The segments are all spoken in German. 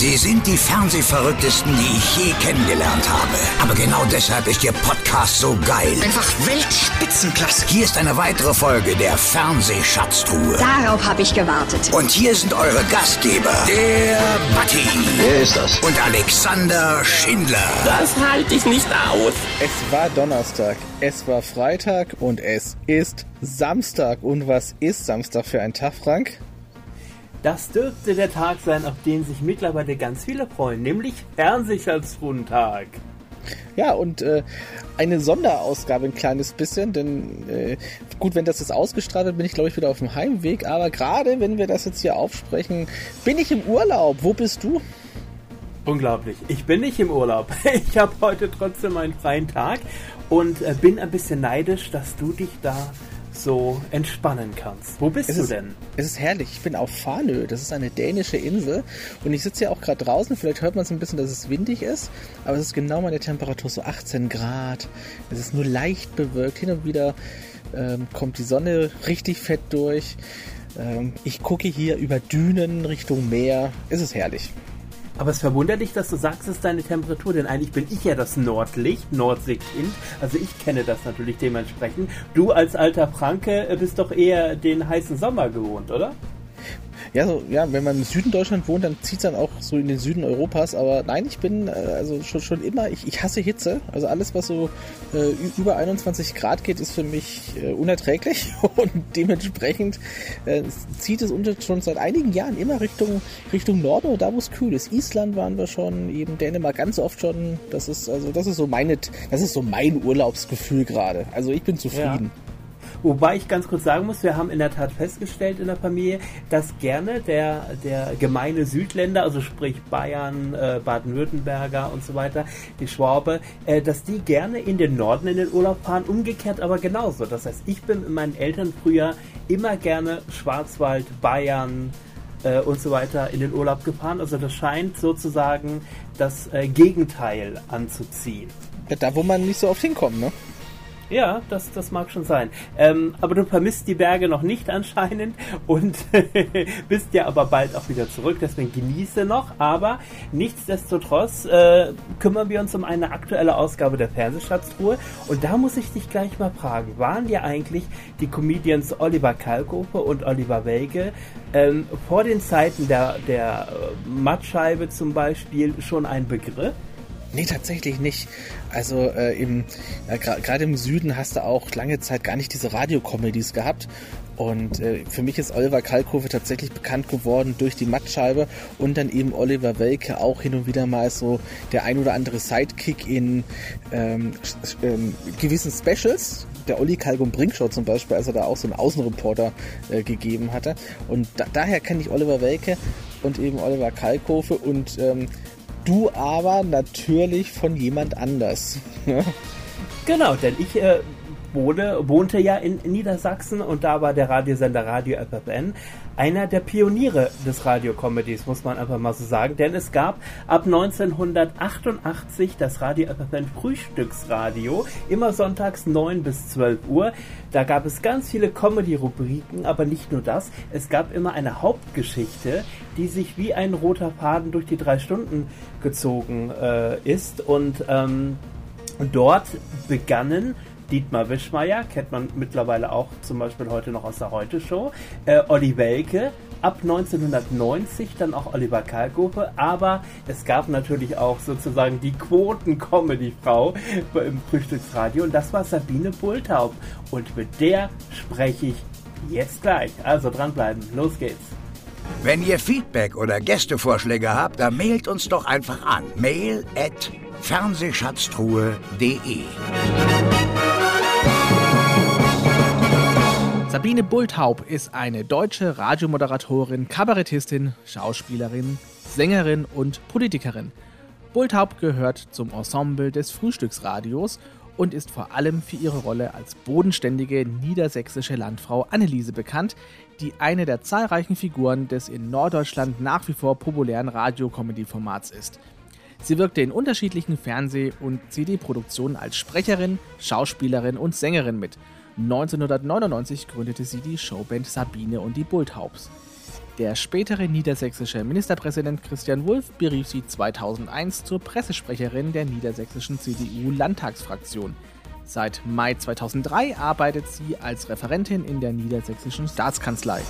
Sie sind die Fernsehverrücktesten, die ich je kennengelernt habe. Aber genau deshalb ist Ihr Podcast so geil. Einfach Weltspitzenklasse. Hier ist eine weitere Folge der Fernsehschatztruhe. Darauf habe ich gewartet. Und hier sind eure Gastgeber, der Batti Wer ist das? und Alexander Schindler. Das halte ich nicht aus. Es war Donnerstag, es war Freitag und es ist Samstag. Und was ist Samstag für ein Tag, Frank? Das dürfte der Tag sein, auf den sich mittlerweile ganz viele freuen, nämlich Fernsehschatzrundtag. Ja, und äh, eine Sonderausgabe ein kleines bisschen, denn äh, gut, wenn das jetzt ausgestrahlt wird, bin ich glaube ich wieder auf dem Heimweg. Aber gerade wenn wir das jetzt hier aufsprechen, bin ich im Urlaub. Wo bist du? Unglaublich. Ich bin nicht im Urlaub. Ich habe heute trotzdem einen freien Tag und äh, bin ein bisschen neidisch, dass du dich da so entspannen kannst. Wo bist Es du ist, denn? es ist herrlich. Ich bin auf Farnö. Das ist eine dänische Insel. Und ich sitze ja auch gerade draußen. Vielleicht hört man es ein bisschen, dass es windig ist. Aber es ist genau meine Temperatur, so 18 Grad. Es ist nur leicht bewölkt. Hin und wieder ähm, kommt die Sonne richtig fett durch. Ähm, ich gucke hier über Dünen Richtung Meer. Es ist herrlich. Aber es verwundert dich, dass du sagst, es ist deine Temperatur, denn eigentlich bin ich ja das Nordlicht, Nordseekind. Also ich kenne das natürlich dementsprechend. Du als alter Franke bist doch eher den heißen Sommer gewohnt, oder? Ja, so, ja, wenn man im Süden Deutschland wohnt, dann zieht es dann auch so in den Süden Europas. Aber nein, ich bin äh, also schon, schon immer, ich, ich hasse Hitze. Also alles, was so äh, über 21 Grad geht, ist für mich äh, unerträglich. Und dementsprechend äh, zieht es unter, schon seit einigen Jahren immer Richtung, Richtung Norden oder da, wo es kühl ist. Island waren wir schon, eben Dänemark ganz oft schon. Das ist also das ist so meine, das ist so mein Urlaubsgefühl gerade. Also ich bin zufrieden. Wobei ich ganz kurz sagen muss, wir haben in der Tat festgestellt in der Familie, dass gerne der, der gemeine Südländer, also sprich Bayern, äh, Baden-Württemberger und so weiter, die Schwabe, äh, dass die gerne in den Norden in den Urlaub fahren, umgekehrt aber genauso. Das heißt, ich bin mit meinen Eltern früher immer gerne Schwarzwald, Bayern, äh, und so weiter in den Urlaub gefahren. Also das scheint sozusagen das äh, Gegenteil anzuziehen. Da, wo man nicht so oft hinkommt, ne? Ja, das, das mag schon sein. Ähm, aber du vermisst die Berge noch nicht anscheinend und bist ja aber bald auch wieder zurück. Deswegen genieße noch. Aber nichtsdestotrotz äh, kümmern wir uns um eine aktuelle Ausgabe der Fernsehschatztruhe. Und da muss ich dich gleich mal fragen, waren dir eigentlich die Comedians Oliver Kalkofe und Oliver Welke ähm, vor den Zeiten der, der äh, Mattscheibe zum Beispiel schon ein Begriff? Nee, tatsächlich nicht. Also äh, im gra- gerade im Süden hast du auch lange Zeit gar nicht diese Radiokomedies gehabt. Und äh, für mich ist Oliver Kalkofe tatsächlich bekannt geworden durch die Mattscheibe und dann eben Oliver Welke auch hin und wieder mal so der ein oder andere Sidekick in ähm, ähm, gewissen Specials. Der Olli Kalkum Brink Show zum Beispiel, als er da auch so einen Außenreporter äh, gegeben hatte. Und da, daher kenne ich Oliver Welke und eben Oliver Kalkofe und ähm, Du aber natürlich von jemand anders. Genau, denn ich äh, wohne, wohnte ja in Niedersachsen und da war der Radiosender Radio FFN einer der Pioniere des Radiocomedies, muss man einfach mal so sagen. Denn es gab ab 1988 das Radio FFN Frühstücksradio, immer sonntags 9 bis 12 Uhr. Da gab es ganz viele Comedy-Rubriken, aber nicht nur das. Es gab immer eine Hauptgeschichte, die sich wie ein roter Faden durch die drei Stunden gezogen äh, ist. Und ähm, und dort begannen Dietmar Wischmeier, kennt man mittlerweile auch zum Beispiel heute noch aus der Heute-Show, äh, Olli Welke, ab 1990 dann auch Oliver Kalkofe, aber es gab natürlich auch sozusagen die Quoten-Comedy-Frau im Frühstücksradio und das war Sabine Bulthaub und mit der spreche ich jetzt gleich. Also dranbleiben, los geht's. Wenn ihr Feedback oder Gästevorschläge habt, dann mailt uns doch einfach an. Mail at fernsehschatztruhe.de Sabine Bulthaub ist eine deutsche Radiomoderatorin, Kabarettistin, Schauspielerin, Sängerin und Politikerin. Bulthaub gehört zum Ensemble des Frühstücksradios und ist vor allem für ihre Rolle als bodenständige niedersächsische Landfrau Anneliese bekannt, die eine der zahlreichen Figuren des in Norddeutschland nach wie vor populären Radio-Comedy-Formats ist. Sie wirkte in unterschiedlichen Fernseh- und CD-Produktionen als Sprecherin, Schauspielerin und Sängerin mit. 1999 gründete sie die Showband Sabine und die Bulthaubs. Der spätere niedersächsische Ministerpräsident Christian Wulff berief sie 2001 zur Pressesprecherin der niedersächsischen CDU-Landtagsfraktion. Seit Mai 2003 arbeitet sie als Referentin in der niedersächsischen Staatskanzlei.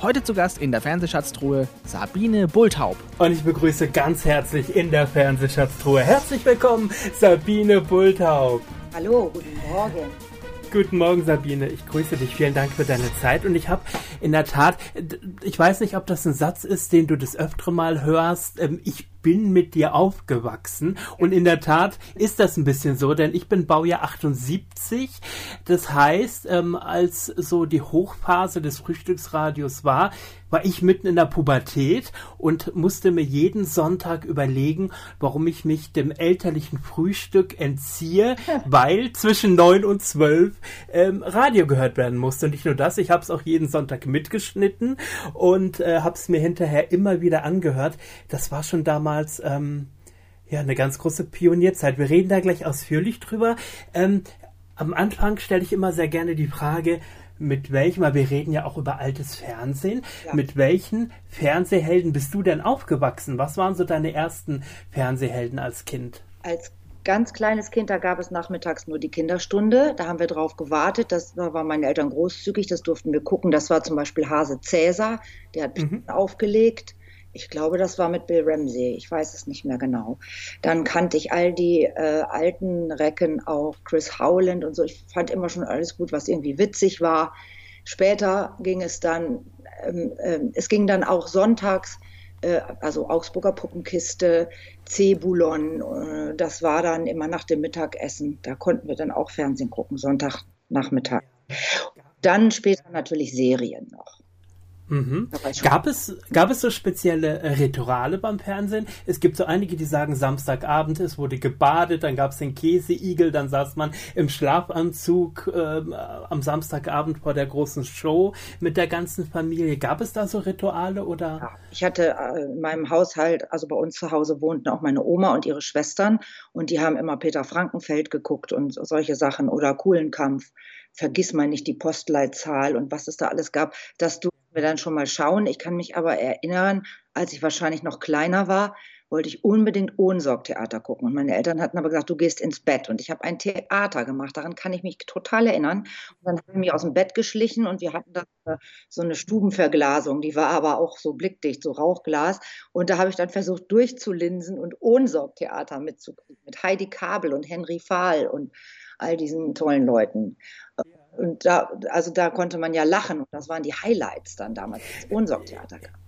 Heute zu Gast in der Fernsehschatztruhe Sabine Bulthaub. Und ich begrüße ganz herzlich in der Fernsehschatztruhe. Herzlich willkommen, Sabine Bulthaub. Hallo, guten Morgen. Guten Morgen, Sabine. Ich grüße dich. Vielen Dank für deine Zeit. Und ich habe in der Tat, ich weiß nicht, ob das ein Satz ist, den du das öftere Mal hörst. Ähm, ich bin mit dir aufgewachsen. Und in der Tat ist das ein bisschen so, denn ich bin Baujahr 78. Das heißt, ähm, als so die Hochphase des Frühstücksradios war, war ich mitten in der Pubertät und musste mir jeden Sonntag überlegen, warum ich mich dem elterlichen Frühstück entziehe, weil zwischen neun und zwölf ähm, Radio gehört werden musste. Und nicht nur das, ich habe es auch jeden Sonntag mitgeschnitten und äh, habe es mir hinterher immer wieder angehört. Das war schon damals damals ähm, ja eine ganz große Pionierzeit. Wir reden da gleich ausführlich drüber. Ähm, am Anfang stelle ich immer sehr gerne die Frage, mit welchem, weil wir reden ja auch über altes Fernsehen, ja. mit welchen Fernsehhelden bist du denn aufgewachsen? Was waren so deine ersten Fernsehhelden als Kind? Als ganz kleines Kind, da gab es nachmittags nur die Kinderstunde. Da haben wir drauf gewartet. Das da waren meine Eltern großzügig, das durften wir gucken. Das war zum Beispiel Hase Cäsar, der hat mhm. aufgelegt. Ich glaube, das war mit Bill Ramsey. Ich weiß es nicht mehr genau. Dann kannte ich all die äh, alten Recken, auch Chris Howland und so. Ich fand immer schon alles gut, was irgendwie witzig war. Später ging es dann, ähm, äh, es ging dann auch sonntags, äh, also Augsburger Puppenkiste, Cebulon. Äh, das war dann immer nach dem Mittagessen. Da konnten wir dann auch Fernsehen gucken, Sonntagnachmittag. Dann später natürlich Serien noch. Mhm. Gab es, gab es so spezielle Rituale beim Fernsehen? Es gibt so einige, die sagen, Samstagabend, es wurde gebadet, dann gab es den Käseigel, dann saß man im Schlafanzug äh, am Samstagabend vor der großen Show mit der ganzen Familie. Gab es da so Rituale oder? Ja, ich hatte äh, in meinem Haushalt, also bei uns zu Hause wohnten auch meine Oma und ihre Schwestern und die haben immer Peter Frankenfeld geguckt und solche Sachen oder Kuhlenkampf. Vergiss mal nicht die Postleitzahl und was es da alles gab, dass du wir dann schon mal schauen. Ich kann mich aber erinnern, als ich wahrscheinlich noch kleiner war, wollte ich unbedingt Ohnsorg-Theater gucken. Und meine Eltern hatten aber gesagt, du gehst ins Bett. Und ich habe ein Theater gemacht. Daran kann ich mich total erinnern. Und dann haben wir mich aus dem Bett geschlichen und wir hatten da so eine Stubenverglasung. Die war aber auch so blickdicht, so Rauchglas. Und da habe ich dann versucht, durchzulinsen und Ohnsorg-Theater mitzukriegen. Mit Heidi Kabel und Henry Fahl und all diesen tollen Leuten. Und da, also da konnte man ja lachen und das waren die Highlights dann damals, als gab. Äh,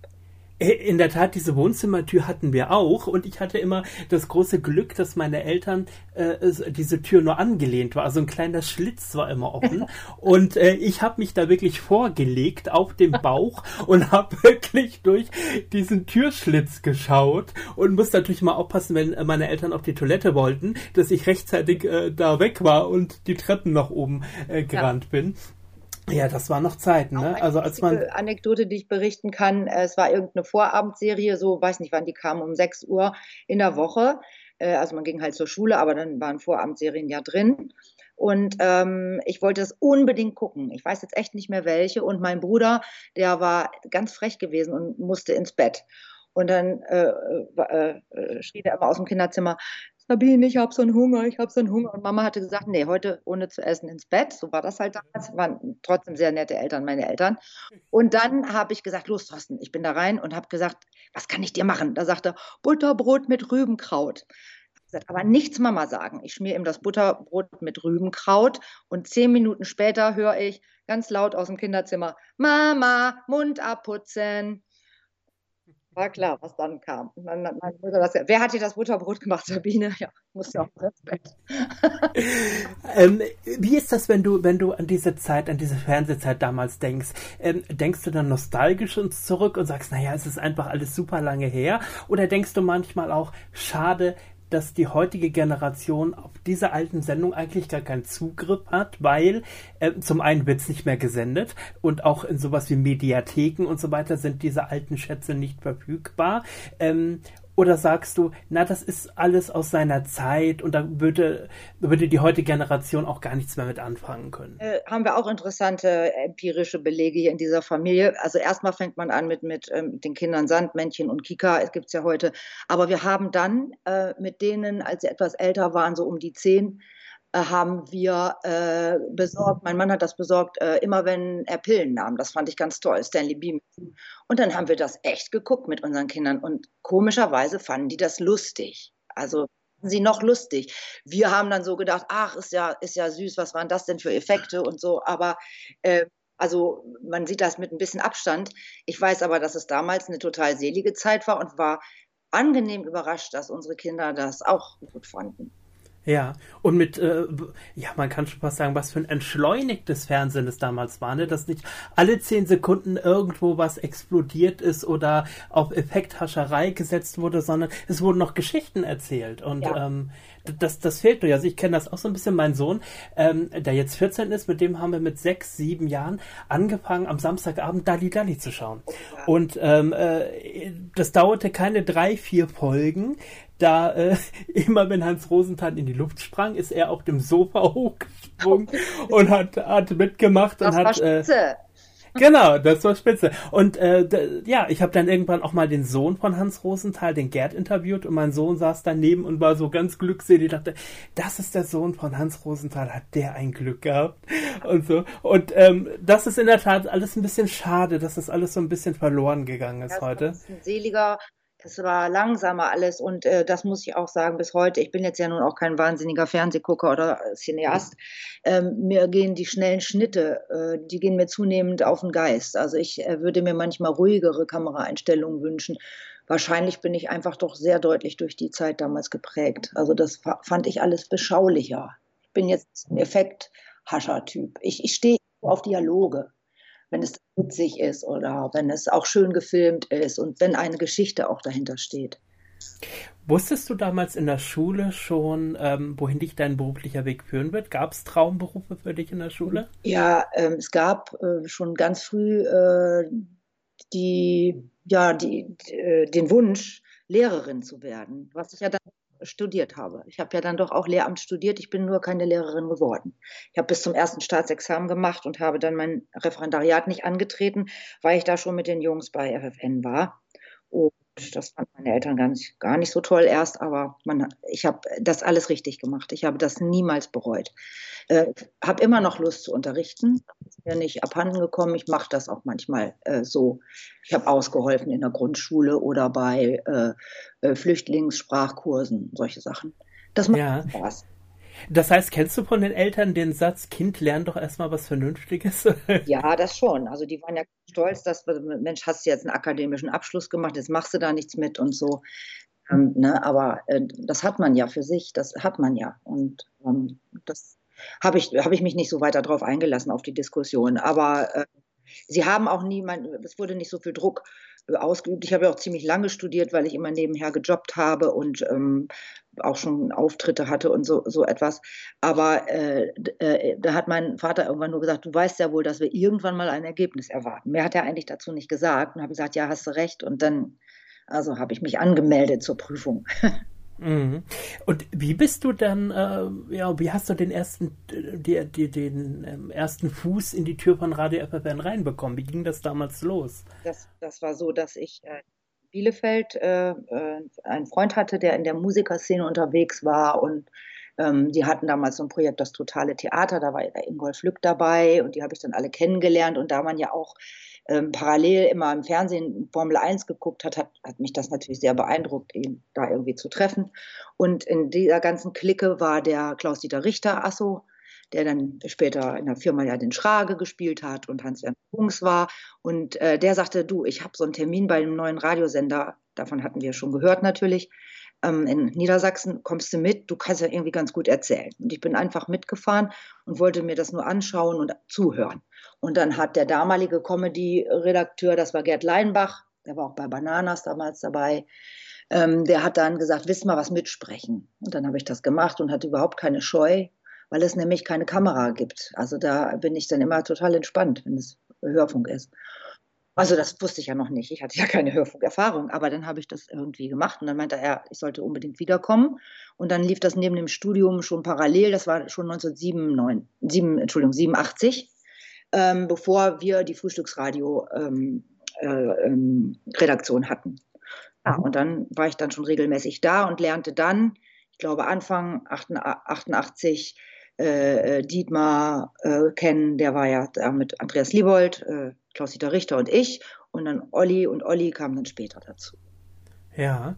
in der Tat, diese Wohnzimmertür hatten wir auch und ich hatte immer das große Glück, dass meine Eltern äh, diese Tür nur angelehnt war. Also ein kleiner Schlitz war immer offen und äh, ich habe mich da wirklich vorgelegt auf dem Bauch und habe wirklich durch diesen Türschlitz geschaut und musste natürlich mal aufpassen, wenn meine Eltern auf die Toilette wollten, dass ich rechtzeitig äh, da weg war und die Treppen nach oben äh, gerannt ja. bin. Ja, das war noch Zeit, ne? Also als man Anekdote, die ich berichten kann, äh, es war irgendeine Vorabendserie, so weiß nicht, wann die kam, um 6 Uhr in der Woche. Äh, also man ging halt zur Schule, aber dann waren Vorabendserien ja drin. Und ähm, ich wollte es unbedingt gucken. Ich weiß jetzt echt nicht mehr welche. Und mein Bruder, der war ganz frech gewesen und musste ins Bett. Und dann äh, äh, äh schrie er immer aus dem Kinderzimmer, Sabine, ich habe so einen Hunger, ich habe so einen Hunger. Und Mama hatte gesagt, nee, heute ohne zu essen ins Bett. So war das halt damals. Waren trotzdem sehr nette Eltern, meine Eltern. Und dann habe ich gesagt, los, Thorsten, ich bin da rein und habe gesagt, was kann ich dir machen? Da sagte er, Butterbrot mit Rübenkraut. Gesagt, aber nichts Mama sagen. Ich schmier ihm das Butterbrot mit Rübenkraut und zehn Minuten später höre ich ganz laut aus dem Kinderzimmer, Mama, Mund abputzen. War klar, was dann kam. Dann meine Mutter das, wer hat dir das Butterbrot gemacht, Sabine? Ja, muss ja auch ins Bett. ähm, wie ist das, wenn du, wenn du an diese Zeit, an diese Fernsehzeit damals denkst? Ähm, denkst du dann nostalgisch uns zurück und sagst, naja, es ist einfach alles super lange her? Oder denkst du manchmal auch, schade, dass die heutige Generation auf diese alten Sendungen eigentlich gar keinen Zugriff hat, weil äh, zum einen wird es nicht mehr gesendet und auch in sowas wie Mediatheken und so weiter sind diese alten Schätze nicht verfügbar. Ähm, Oder sagst du, na, das ist alles aus seiner Zeit und da würde, würde die heutige Generation auch gar nichts mehr mit anfangen können? Äh, haben wir auch interessante empirische Belege hier in dieser Familie. Also erstmal fängt man an mit, mit, ähm, den Kindern Sandmännchen und Kika, es gibt es ja heute. Aber wir haben dann äh, mit denen, als sie etwas älter waren, so um die zehn, haben wir äh, besorgt, mein Mann hat das besorgt, äh, immer wenn er Pillen nahm. Das fand ich ganz toll, Stanley Beam. Und dann haben wir das echt geguckt mit unseren Kindern und komischerweise fanden die das lustig. Also sie noch lustig. Wir haben dann so gedacht, ach, ist ja, ist ja süß, was waren das denn für Effekte und so, aber äh, also man sieht das mit ein bisschen Abstand. Ich weiß aber, dass es damals eine total selige Zeit war und war angenehm überrascht, dass unsere Kinder das auch gut fanden. Ja, und mit, äh, ja, man kann schon fast sagen, was für ein entschleunigtes Fernsehen es damals war, ne? dass nicht alle zehn Sekunden irgendwo was explodiert ist oder auf Effekthascherei gesetzt wurde, sondern es wurden noch Geschichten erzählt. Und ja. ähm, das, das fehlt durch. Also ich kenne das auch so ein bisschen. Mein Sohn, ähm, der jetzt 14 ist, mit dem haben wir mit sechs, sieben Jahren angefangen, am Samstagabend Dali Dali zu schauen. Und ähm, äh, das dauerte keine drei, vier Folgen da äh, immer wenn Hans Rosenthal in die Luft sprang, ist er auf dem Sofa hochgesprungen und hat, hat mitgemacht das und hat. Äh, genau, das war spitze. Und äh, ja, ich habe dann irgendwann auch mal den Sohn von Hans Rosenthal, den Gerd, interviewt und mein Sohn saß daneben und war so ganz glückselig. Ich dachte, das ist der Sohn von Hans Rosenthal, hat der ein Glück gehabt und so. Und ähm, das ist in der Tat alles ein bisschen schade, dass das alles so ein bisschen verloren gegangen ist das heute. Ist ein seliger es war langsamer alles und äh, das muss ich auch sagen bis heute. Ich bin jetzt ja nun auch kein wahnsinniger Fernsehgucker oder Cineast. Ähm, mir gehen die schnellen Schnitte, äh, die gehen mir zunehmend auf den Geist. Also ich äh, würde mir manchmal ruhigere Kameraeinstellungen wünschen. Wahrscheinlich bin ich einfach doch sehr deutlich durch die Zeit damals geprägt. Also das fand ich alles beschaulicher. Ich bin jetzt ein Effekthascher-Typ. Ich, ich stehe auf Dialoge wenn es witzig ist oder wenn es auch schön gefilmt ist und wenn eine Geschichte auch dahinter steht. Wusstest du damals in der Schule schon, ähm, wohin dich dein beruflicher Weg führen wird? Gab es Traumberufe für dich in der Schule? Ja, ähm, es gab äh, schon ganz früh äh, die, ja, die, äh, den Wunsch, Lehrerin zu werden, was ich ja dann studiert habe. Ich habe ja dann doch auch Lehramt studiert, ich bin nur keine Lehrerin geworden. Ich habe bis zum ersten Staatsexamen gemacht und habe dann mein Referendariat nicht angetreten, weil ich da schon mit den Jungs bei FFN war. Und das fanden meine Eltern gar nicht, gar nicht so toll erst, aber man, ich habe das alles richtig gemacht. Ich habe das niemals bereut. Äh, habe immer noch Lust zu unterrichten. Ist mir nicht abhanden gekommen. Ich mache das auch manchmal äh, so. Ich habe ausgeholfen in der Grundschule oder bei äh, äh Flüchtlingssprachkursen, solche Sachen. Das macht ja. Spaß. Das heißt, kennst du von den Eltern den Satz, Kind, lern doch erstmal was Vernünftiges? ja, das schon. Also die waren ja stolz, dass, Mensch, hast du jetzt einen akademischen Abschluss gemacht, jetzt machst du da nichts mit und so. Ähm, ne, aber äh, das hat man ja für sich, das hat man ja. Und ähm, das habe ich, hab ich mich nicht so weiter drauf eingelassen auf die Diskussion. Aber äh, sie haben auch niemand, es wurde nicht so viel Druck äh, ausgeübt. Ich habe ja auch ziemlich lange studiert, weil ich immer nebenher gejobbt habe und ähm, auch schon Auftritte hatte und so, so etwas. Aber äh, äh, da hat mein Vater irgendwann nur gesagt, du weißt ja wohl, dass wir irgendwann mal ein Ergebnis erwarten. Mehr hat er eigentlich dazu nicht gesagt und habe gesagt, ja, hast du recht. Und dann, also habe ich mich angemeldet zur Prüfung. Mhm. Und wie bist du dann, äh, ja, wie hast du den ersten, die, die, den ähm, ersten Fuß in die Tür von Radio FFN reinbekommen? Wie ging das damals los? Das, das war so, dass ich äh, Bielefeld äh, äh, einen Freund hatte, der in der Musikerszene unterwegs war und ähm, die hatten damals so ein Projekt, das Totale Theater, da war Ingolf Lück dabei und die habe ich dann alle kennengelernt und da man ja auch ähm, parallel immer im Fernsehen Formel 1 geguckt hat, hat, hat mich das natürlich sehr beeindruckt, ihn da irgendwie zu treffen. Und in dieser ganzen Clique war der Klaus-Dieter Richter Asso, der dann später in der Firma ja den Schrage gespielt hat und Hans-Werner Bungs war. Und äh, der sagte, du, ich habe so einen Termin bei einem neuen Radiosender, davon hatten wir schon gehört natürlich, ähm, in Niedersachsen, kommst du mit, du kannst ja irgendwie ganz gut erzählen. Und ich bin einfach mitgefahren und wollte mir das nur anschauen und zuhören. Und dann hat der damalige Comedy-Redakteur, das war Gerd Leinbach, der war auch bei Bananas damals dabei, ähm, der hat dann gesagt, willst mal was mitsprechen? Und dann habe ich das gemacht und hatte überhaupt keine Scheu, weil es nämlich keine Kamera gibt. Also da bin ich dann immer total entspannt, wenn es Hörfunk ist. Also das wusste ich ja noch nicht. Ich hatte ja keine Hörfunkerfahrung, aber dann habe ich das irgendwie gemacht und dann meinte er, ich sollte unbedingt wiederkommen. Und dann lief das neben dem Studium schon parallel. Das war schon 1987, Entschuldigung, 87, ähm, bevor wir die Frühstücksradio ähm, äh, ähm, hatten. Ja, und dann war ich dann schon regelmäßig da und lernte dann, ich glaube Anfang 88, äh, äh, Dietmar äh, kennen, der war ja da mit Andreas Liebold, äh, Klaus-Dieter Richter und ich und dann Olli und Olli kamen dann später dazu. Ja,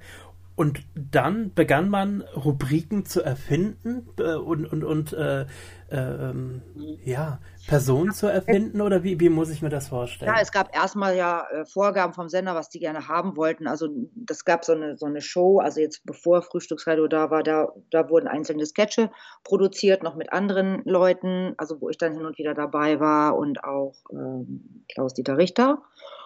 und dann begann man Rubriken zu erfinden äh, und, und, und äh, ähm, ja, Personen zu erfinden oder wie, wie muss ich mir das vorstellen? Ja, es gab erstmal ja äh, Vorgaben vom Sender, was die gerne haben wollten. Also das gab so eine, so eine Show, also jetzt bevor Frühstücksradio da war, da, da wurden einzelne Sketche produziert, noch mit anderen Leuten, also wo ich dann hin und wieder dabei war und auch ähm, Klaus-Dieter Richter.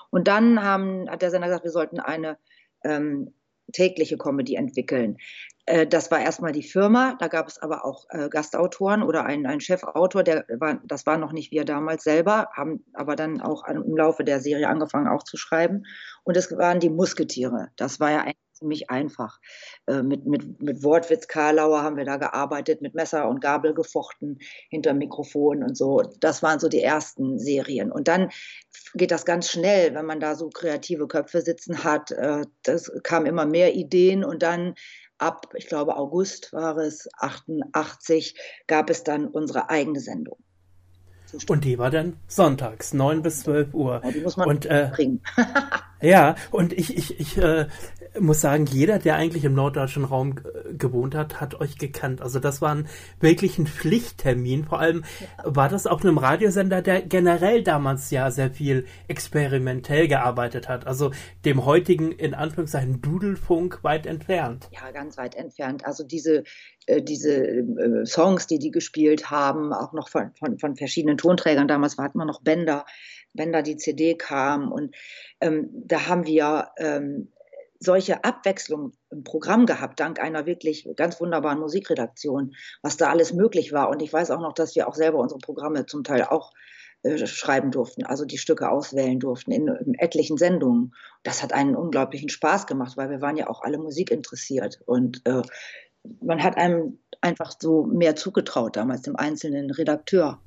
Und dann haben, hat der Sender gesagt, wir sollten eine ähm, tägliche Comedy entwickeln. Äh, das war erstmal die Firma, da gab es aber auch äh, Gastautoren oder einen, einen Chefautor, der war, das war noch nicht wir damals selber, haben aber dann auch im Laufe der Serie angefangen auch zu schreiben. Und es waren die Musketiere. Das war ja eigentlich ziemlich einfach. Äh, mit, mit, mit Wortwitz Karlauer haben wir da gearbeitet, mit Messer und Gabel gefochten hinter Mikrofon und so. Das waren so die ersten Serien. Und dann geht das ganz schnell, wenn man da so kreative Köpfe sitzen hat. Äh, das kam immer mehr Ideen und dann ab, ich glaube, August war es, 88, gab es dann unsere eigene Sendung. Und die war dann sonntags, 9 bis 12 Uhr. Ja, die muss man und, äh, bringen. ja, und ich, ich, ich äh, muss sagen, jeder, der eigentlich im norddeutschen Raum gewohnt hat, hat euch gekannt. Also das war ein, wirklich ein Pflichttermin. Vor allem war das auch einem Radiosender, der generell damals ja sehr viel experimentell gearbeitet hat. Also dem heutigen, in Anführungszeichen, Dudelfunk weit entfernt. Ja, ganz weit entfernt. Also diese, äh, diese äh, Songs, die die gespielt haben, auch noch von, von, von verschiedenen Tonträgern. Damals hatten wir noch Bänder, Bänder, die CD kam. Und ähm, da haben wir ähm, solche Abwechslung im Programm gehabt, dank einer wirklich ganz wunderbaren Musikredaktion, was da alles möglich war. Und ich weiß auch noch, dass wir auch selber unsere Programme zum Teil auch äh, schreiben durften, also die Stücke auswählen durften in, in, etlichen Sendungen. Das hat einen unglaublichen Spaß gemacht, weil wir waren ja auch alle Musik interessiert. Und äh, man hat einem einfach so mehr zugetraut damals, dem einzelnen Redakteur.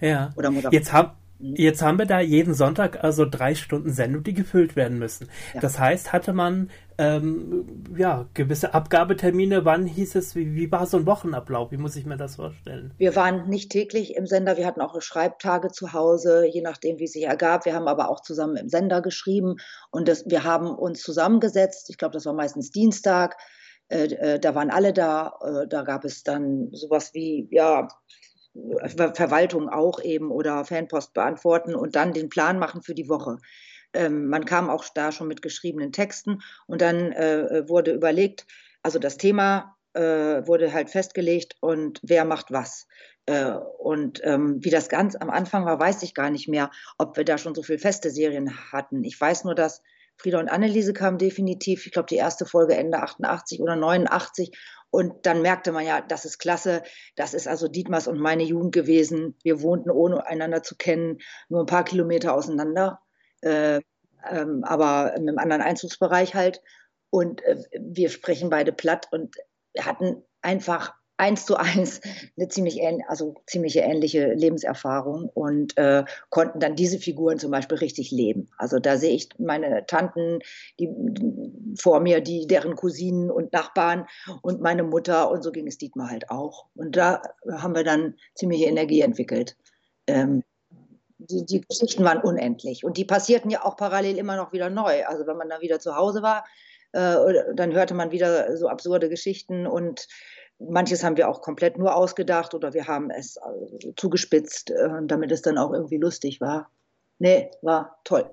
Ja. Oder Moderator. Jetzt haben Jetzt haben wir da jeden Sonntag also drei Stunden Sendung, die gefüllt werden müssen. Ja. Das heißt, hatte man ähm, ja gewisse Abgabetermine. Wann hieß es? Wie, wie war so ein Wochenablauf? Wie muss ich mir das vorstellen? Wir waren nicht täglich im Sender. Wir hatten auch Schreibtage zu Hause, je nachdem, wie es sich ergab. Wir haben aber auch zusammen im Sender geschrieben und das, wir haben uns zusammengesetzt. Ich glaube, das war meistens Dienstag. Äh, äh, da waren alle da. Äh, da gab es dann sowas wie ja Verwaltung auch eben oder Fanpost beantworten und dann den Plan machen für die Woche. Ähm, man kam auch da schon mit geschriebenen Texten und dann äh, wurde überlegt, also das Thema äh, wurde halt festgelegt und wer macht was. Äh, und ähm, wie das ganz am Anfang war, weiß ich gar nicht mehr, ob wir da schon so viele feste Serien hatten. Ich weiß nur, dass Frieda und Anneliese kamen definitiv, ich glaube, die erste Folge Ende 88 oder 89 und dann merkte man ja, das ist klasse. Das ist also Dietmars und meine Jugend gewesen. Wir wohnten ohne einander zu kennen, nur ein paar Kilometer auseinander, äh, ähm, aber im anderen Einzugsbereich halt. Und äh, wir sprechen beide platt und hatten einfach eins zu eins eine ziemlich, also ziemliche ähnliche Lebenserfahrung und äh, konnten dann diese Figuren zum Beispiel richtig leben. Also da sehe ich meine Tanten die, vor mir, die deren Cousinen und Nachbarn und meine Mutter und so ging es Dietmar halt auch. Und da haben wir dann ziemliche Energie entwickelt. Ähm, die, die Geschichten waren unendlich und die passierten ja auch parallel immer noch wieder neu. Also wenn man dann wieder zu Hause war, äh, dann hörte man wieder so absurde Geschichten und Manches haben wir auch komplett nur ausgedacht oder wir haben es äh, zugespitzt, äh, damit es dann auch irgendwie lustig war. Nee, war toll.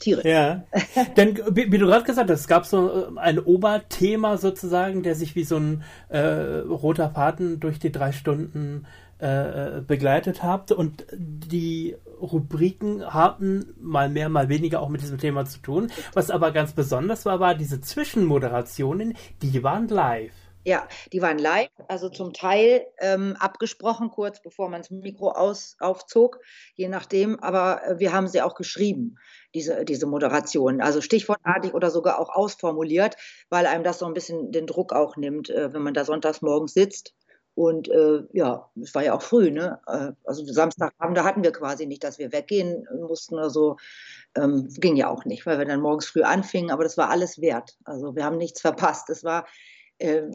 Tiere. Ja, denn wie, wie du gerade gesagt hast, es gab so äh, ein Oberthema sozusagen, der sich wie so ein äh, roter Faden durch die drei Stunden äh, begleitet hat und die Rubriken hatten mal mehr, mal weniger auch mit diesem Thema zu tun. Was aber ganz besonders war, war diese Zwischenmoderationen, die waren live. Ja, die waren live, also zum Teil ähm, abgesprochen, kurz bevor man das Mikro aus, aufzog, je nachdem, aber äh, wir haben sie auch geschrieben. diese, diese Moderation. Also stichwortartig oder sogar auch ausformuliert, weil einem das so ein bisschen den Druck auch nimmt, äh, wenn man da sonntags morgens sitzt. Und äh, ja, es war ja auch früh, ne? Äh, also Samstagabend, da hatten wir quasi nicht, dass wir weggehen mussten oder so. Ähm, ging ja auch nicht, weil wir dann morgens früh anfingen, aber das war alles wert. Also wir haben nichts verpasst. Es war äh,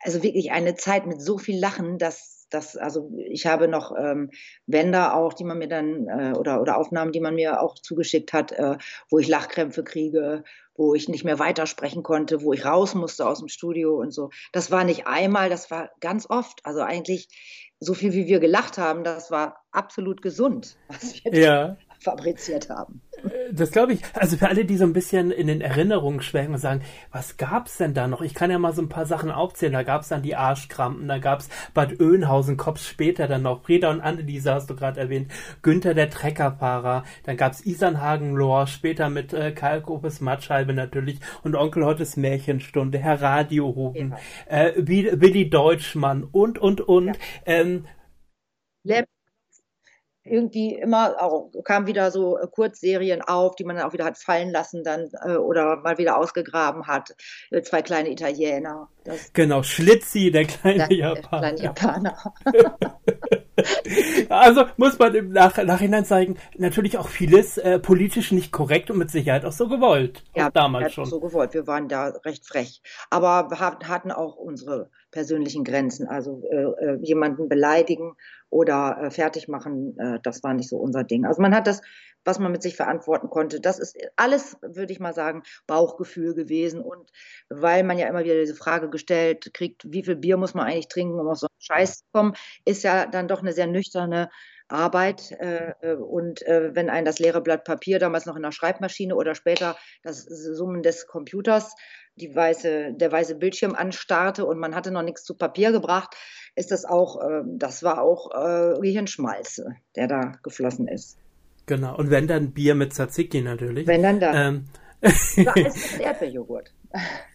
also wirklich eine Zeit mit so viel Lachen, dass das, also ich habe noch ähm, Bänder auch, die man mir dann, äh, oder, oder Aufnahmen, die man mir auch zugeschickt hat, äh, wo ich Lachkrämpfe kriege, wo ich nicht mehr weitersprechen konnte, wo ich raus musste aus dem Studio und so. Das war nicht einmal, das war ganz oft. Also eigentlich so viel, wie wir gelacht haben, das war absolut gesund, was wir ja. Fabriziert haben. Das glaube ich. Also für alle, die so ein bisschen in den Erinnerungen schwelgen und sagen, was gab's denn da noch? Ich kann ja mal so ein paar Sachen aufzählen. Da gab's dann die Arschkrampen, da gab's Bad Oeynhausen, Kops später dann noch, Frieda und Anneliese hast du gerade erwähnt, Günther der Treckerfahrer, dann gab's Isernhagen Lohr, später mit äh, Kalkopes Matschhalbe natürlich und Onkel Hottes Märchenstunde, Herr Radiohofen, ja. äh, Willi Deutschmann und, und, und. Ja. Ähm, irgendwie immer auch kamen wieder so äh, Kurzserien auf, die man dann auch wieder hat fallen lassen dann äh, oder mal wieder ausgegraben hat. Äh, zwei kleine Italiener. Das genau, Schlitzi, der kleine der, Japaner. Der kleine Japaner. also muss man im Nach Nachhinein zeigen, natürlich auch vieles äh, politisch nicht korrekt und mit Sicherheit auch so gewollt. Ja, damals schon. so gewollt. Wir waren da recht frech. Aber wir hatten auch unsere persönlichen Grenzen. Also äh, äh, jemanden beleidigen oder äh, fertig machen, äh, das war nicht so unser Ding. Also man hat das, was man mit sich verantworten konnte, das ist alles, würde ich mal sagen, Bauchgefühl gewesen. Und weil man ja immer wieder diese Frage gestellt kriegt, wie viel Bier muss man eigentlich trinken, um auf so einen Scheiß zu kommen, ist ja dann doch eine sehr nüchterne Arbeit äh, äh, und äh, wenn ein das leere Blatt Papier damals noch in der Schreibmaschine oder später das Summen des Computers die weiße, der weiße Bildschirm anstarrte und man hatte noch nichts zu Papier gebracht, ist das auch, äh, das war auch äh, Gehirnschmalze, der da geflossen ist. Genau, und wenn dann Bier mit Tzatziki natürlich. Wenn dann da. Ähm. Da ist Erdbeerjoghurt.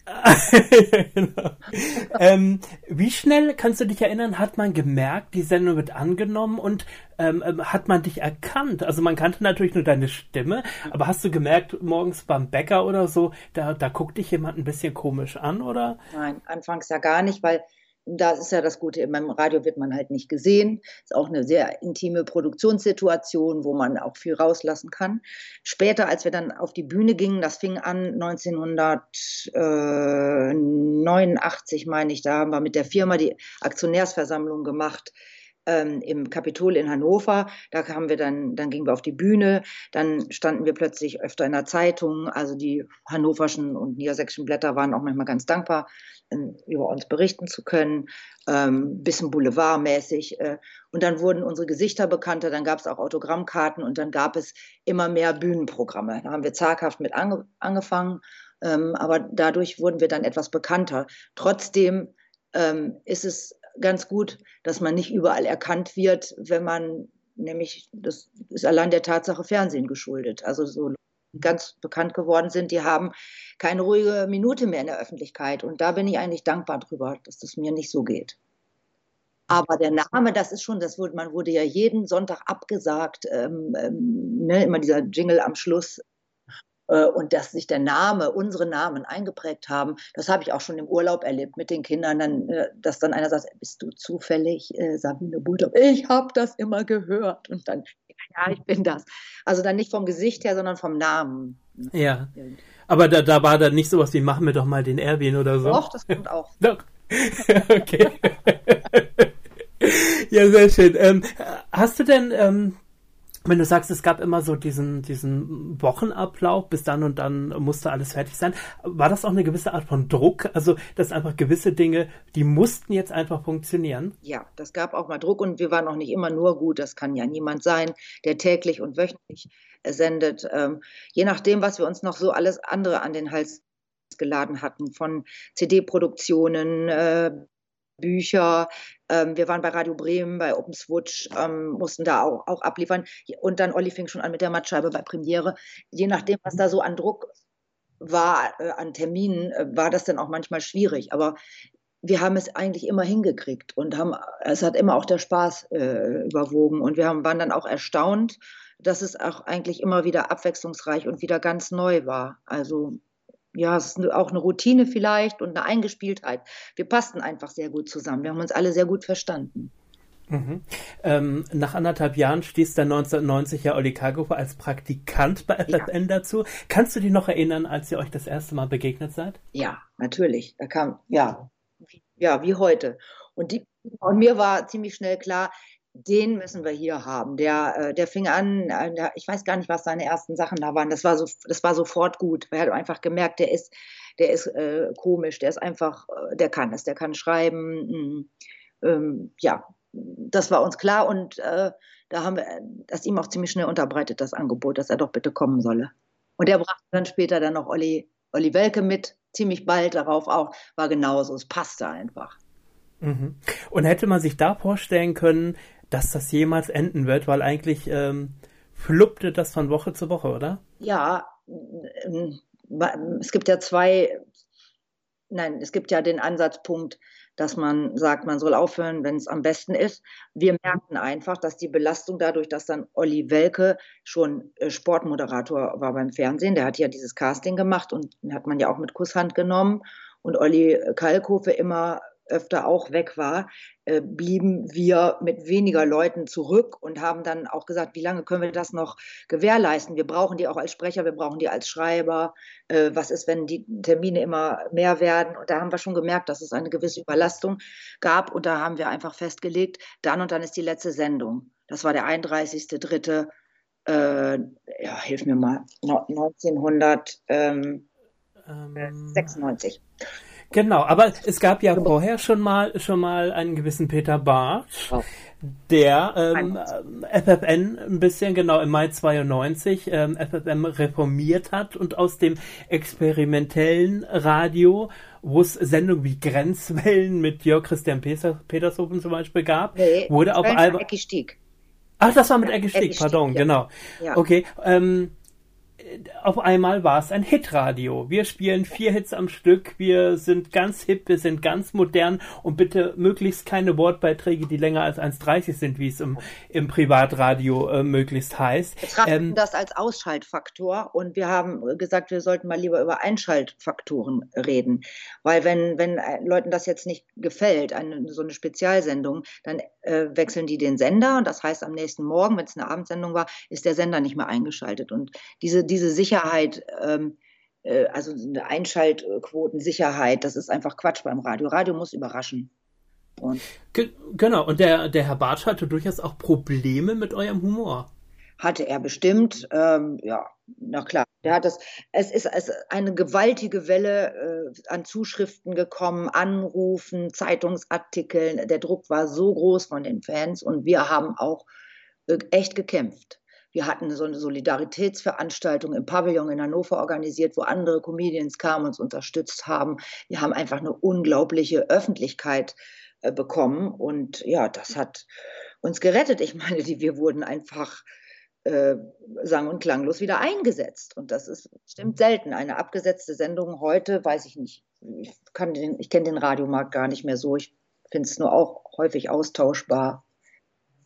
ähm, wie schnell kannst du dich erinnern, hat man gemerkt, die Sendung wird angenommen und ähm, ähm, hat man dich erkannt? Also man kannte natürlich nur deine Stimme, aber hast du gemerkt, morgens beim Bäcker oder so, da, da guckt dich jemand ein bisschen komisch an, oder? Nein, anfangs ja gar nicht, weil da ist ja das Gute, meinem Radio wird man halt nicht gesehen. Ist auch eine sehr intime Produktionssituation, wo man auch viel rauslassen kann. Später, als wir dann auf die Bühne gingen, das fing an 1989, meine ich, da haben wir mit der Firma die Aktionärsversammlung gemacht ähm, im Kapitol in Hannover. Da kamen wir dann, dann gingen wir auf die Bühne, dann standen wir plötzlich öfter in der Zeitung. Also die hannoverschen und niedersächsischen Blätter waren auch manchmal ganz dankbar, ähm, über uns berichten zu können, ähm, bisschen boulevardmäßig. Äh, und dann wurden unsere Gesichter bekannter, dann gab es auch Autogrammkarten und dann gab es immer mehr Bühnenprogramme. Da haben wir zaghaft mit ange angefangen, ähm, aber dadurch wurden wir dann etwas bekannter. Trotzdem ähm, ist es ganz gut, dass man nicht überall erkannt wird, wenn man nämlich, das ist allein der Tatsache Fernsehen geschuldet. Also so ganz bekannt geworden sind, die haben keine ruhige Minute mehr in der Öffentlichkeit. Und da bin ich eigentlich dankbar drüber, dass das mir nicht so geht. Aber der Name, das ist schon, das wurde, man wurde ja jeden Sonntag abgesagt, ähm, ähm, ne, immer dieser Jingle am Schluss, und dass sich der Name, unsere Namen eingeprägt haben, das habe ich auch schon im Urlaub erlebt mit den Kindern, dann, äh, dass dann einer sagt, bist du zufällig äh, Sabine Bulldog? Ich habe das immer gehört und dann, ja, ich bin das. Also dann nicht vom Gesicht her, sondern vom Namen. Ja. Aber da, da war dann nicht sowas wie, machen wir doch mal den Erwin oder so. Doch, das kommt auch. Doch. okay. ja, sehr schön. Ähm, hast du denn ähm, wenn du sagst, es gab immer so diesen, diesen Wochenablauf, bis dann und dann musste alles fertig sein, war das auch eine gewisse Art von Druck? Also, dass einfach gewisse Dinge, die mussten jetzt einfach funktionieren? Ja, das gab auch mal Druck und wir waren auch nicht immer nur gut. Das kann ja niemand sein, der täglich und wöchentlich sendet. Ähm, je nachdem, was wir uns noch so alles andere an den Hals geladen hatten, von CD-Produktionen, äh, Bücher. Ähm, wir waren bei Radio Bremen, bei Open Switch, ähm, mussten da auch, auch abliefern. Und dann Olli fing schon an mit der Mattscheibe bei Premiere. Je nachdem, was da so an Druck war, äh, an Terminen, äh, war das dann auch manchmal schwierig. Aber wir haben es eigentlich immer hingekriegt und haben, es hat immer auch der Spaß äh, überwogen. Und wir haben, waren dann auch erstaunt, dass es auch eigentlich immer wieder abwechslungsreich und wieder ganz neu war. Also ja, es ist auch eine Routine vielleicht und eine Eingespieltheit. Wir passten einfach sehr gut zusammen. Wir haben uns alle sehr gut verstanden. Mhm. Ähm, nach anderthalb Jahren stieß dann 1990 ja Olli Kargofer als Praktikant bei FFN ja. dazu. Kannst du dich noch erinnern, als ihr euch das erste Mal begegnet seid? Ja, natürlich. Da kam, ja, ja, wie heute. Und, die, und mir war ziemlich schnell klar, den müssen wir hier haben. Der, äh, der fing an, äh, ich weiß gar nicht, was seine ersten Sachen da waren. Das war so, das war sofort gut. Er hat einfach gemerkt, der ist, der ist äh, komisch, der ist einfach, äh, der kann es, der kann schreiben. Mh, ähm, ja, das war uns klar und äh, da haben wir das ihm auch ziemlich schnell unterbreitet, das Angebot, dass er doch bitte kommen solle. Und er brachte dann später dann noch Olli, Olli Welke mit, ziemlich bald darauf auch, war genauso, es passte einfach. Mhm. Und hätte man sich da vorstellen können, dass das jemals enden wird, weil eigentlich ähm, fluppte das von Woche zu Woche, oder? Ja, es gibt ja zwei, nein, es gibt ja den Ansatzpunkt, dass man sagt, man soll aufhören, wenn es am besten ist. Wir merkten einfach, dass die Belastung dadurch, dass dann Olli Welke schon äh, Sportmoderator war beim Fernsehen, der hat ja dieses Casting gemacht und hat man ja auch mit Kusshand genommen und Olli Kalkofe immer öfter auch weg war, äh, blieben wir mit weniger Leuten zurück und haben dann auch gesagt, wie lange können wir das noch gewährleisten? Wir brauchen die auch als Sprecher, wir brauchen die als Schreiber. Äh, was ist, wenn die Termine immer mehr werden? Und da haben wir schon gemerkt, dass es eine gewisse Überlastung gab und da haben wir einfach festgelegt, dann und dann ist die letzte Sendung. Das war der 31.3. Äh, ja, hilf mir mal, 1996. Ähm, ähm, Genau, aber es gab ja vorher schon mal schon mal einen gewissen Peter Bartsch, der ähm, FFN ein bisschen genau im Mai 92 ähm, FFM reformiert hat und aus dem experimentellen Radio, wo es Sendungen wie Grenzwellen mit Jörg Christian Petershofen zum Beispiel gab, nee, wurde auf einmal. Ach, das war mit Ecke Stieg, pardon, ja. genau. Ja. Okay. Ähm, auf einmal war es ein Hitradio. Wir spielen vier Hits am Stück, wir sind ganz hip, wir sind ganz modern und bitte möglichst keine Wortbeiträge, die länger als 1,30 sind, wie es im, im Privatradio äh, möglichst heißt. Wir trachten ähm, das als Ausschaltfaktor und wir haben gesagt, wir sollten mal lieber über Einschaltfaktoren reden. Weil wenn, wenn äh, Leuten das jetzt nicht gefällt, eine, so eine Spezialsendung, dann äh, wechseln die den Sender und das heißt am nächsten Morgen, wenn es eine Abendsendung war, ist der Sender nicht mehr eingeschaltet. Und diese, diese Sicherheit, ähm, äh, also eine Einschaltquotensicherheit, das ist einfach Quatsch beim Radio. Radio muss überraschen. Und genau, und der, der Herr Bartsch hatte durchaus auch Probleme mit eurem Humor. Hatte er bestimmt, ähm, ja, na klar. Der hat das, es ist, es eine gewaltige Welle äh, an Zuschriften gekommen, Anrufen, Zeitungsartikeln. Der Druck war so groß von den Fans und wir haben auch äh, echt gekämpft. Wir hatten so eine Solidaritätsveranstaltung im Pavillon in Hannover organisiert, wo andere Comedians kamen und uns unterstützt haben. Wir haben einfach eine unglaubliche Öffentlichkeit äh, bekommen und ja, das hat uns gerettet. Ich meine, wir wurden einfach äh, sang- und klanglos wieder eingesetzt. Und das ist stimmt selten. Eine abgesetzte Sendung heute, weiß ich nicht. Ich, ich kenne den Radiomarkt gar nicht mehr so. Ich finde es nur auch häufig austauschbar.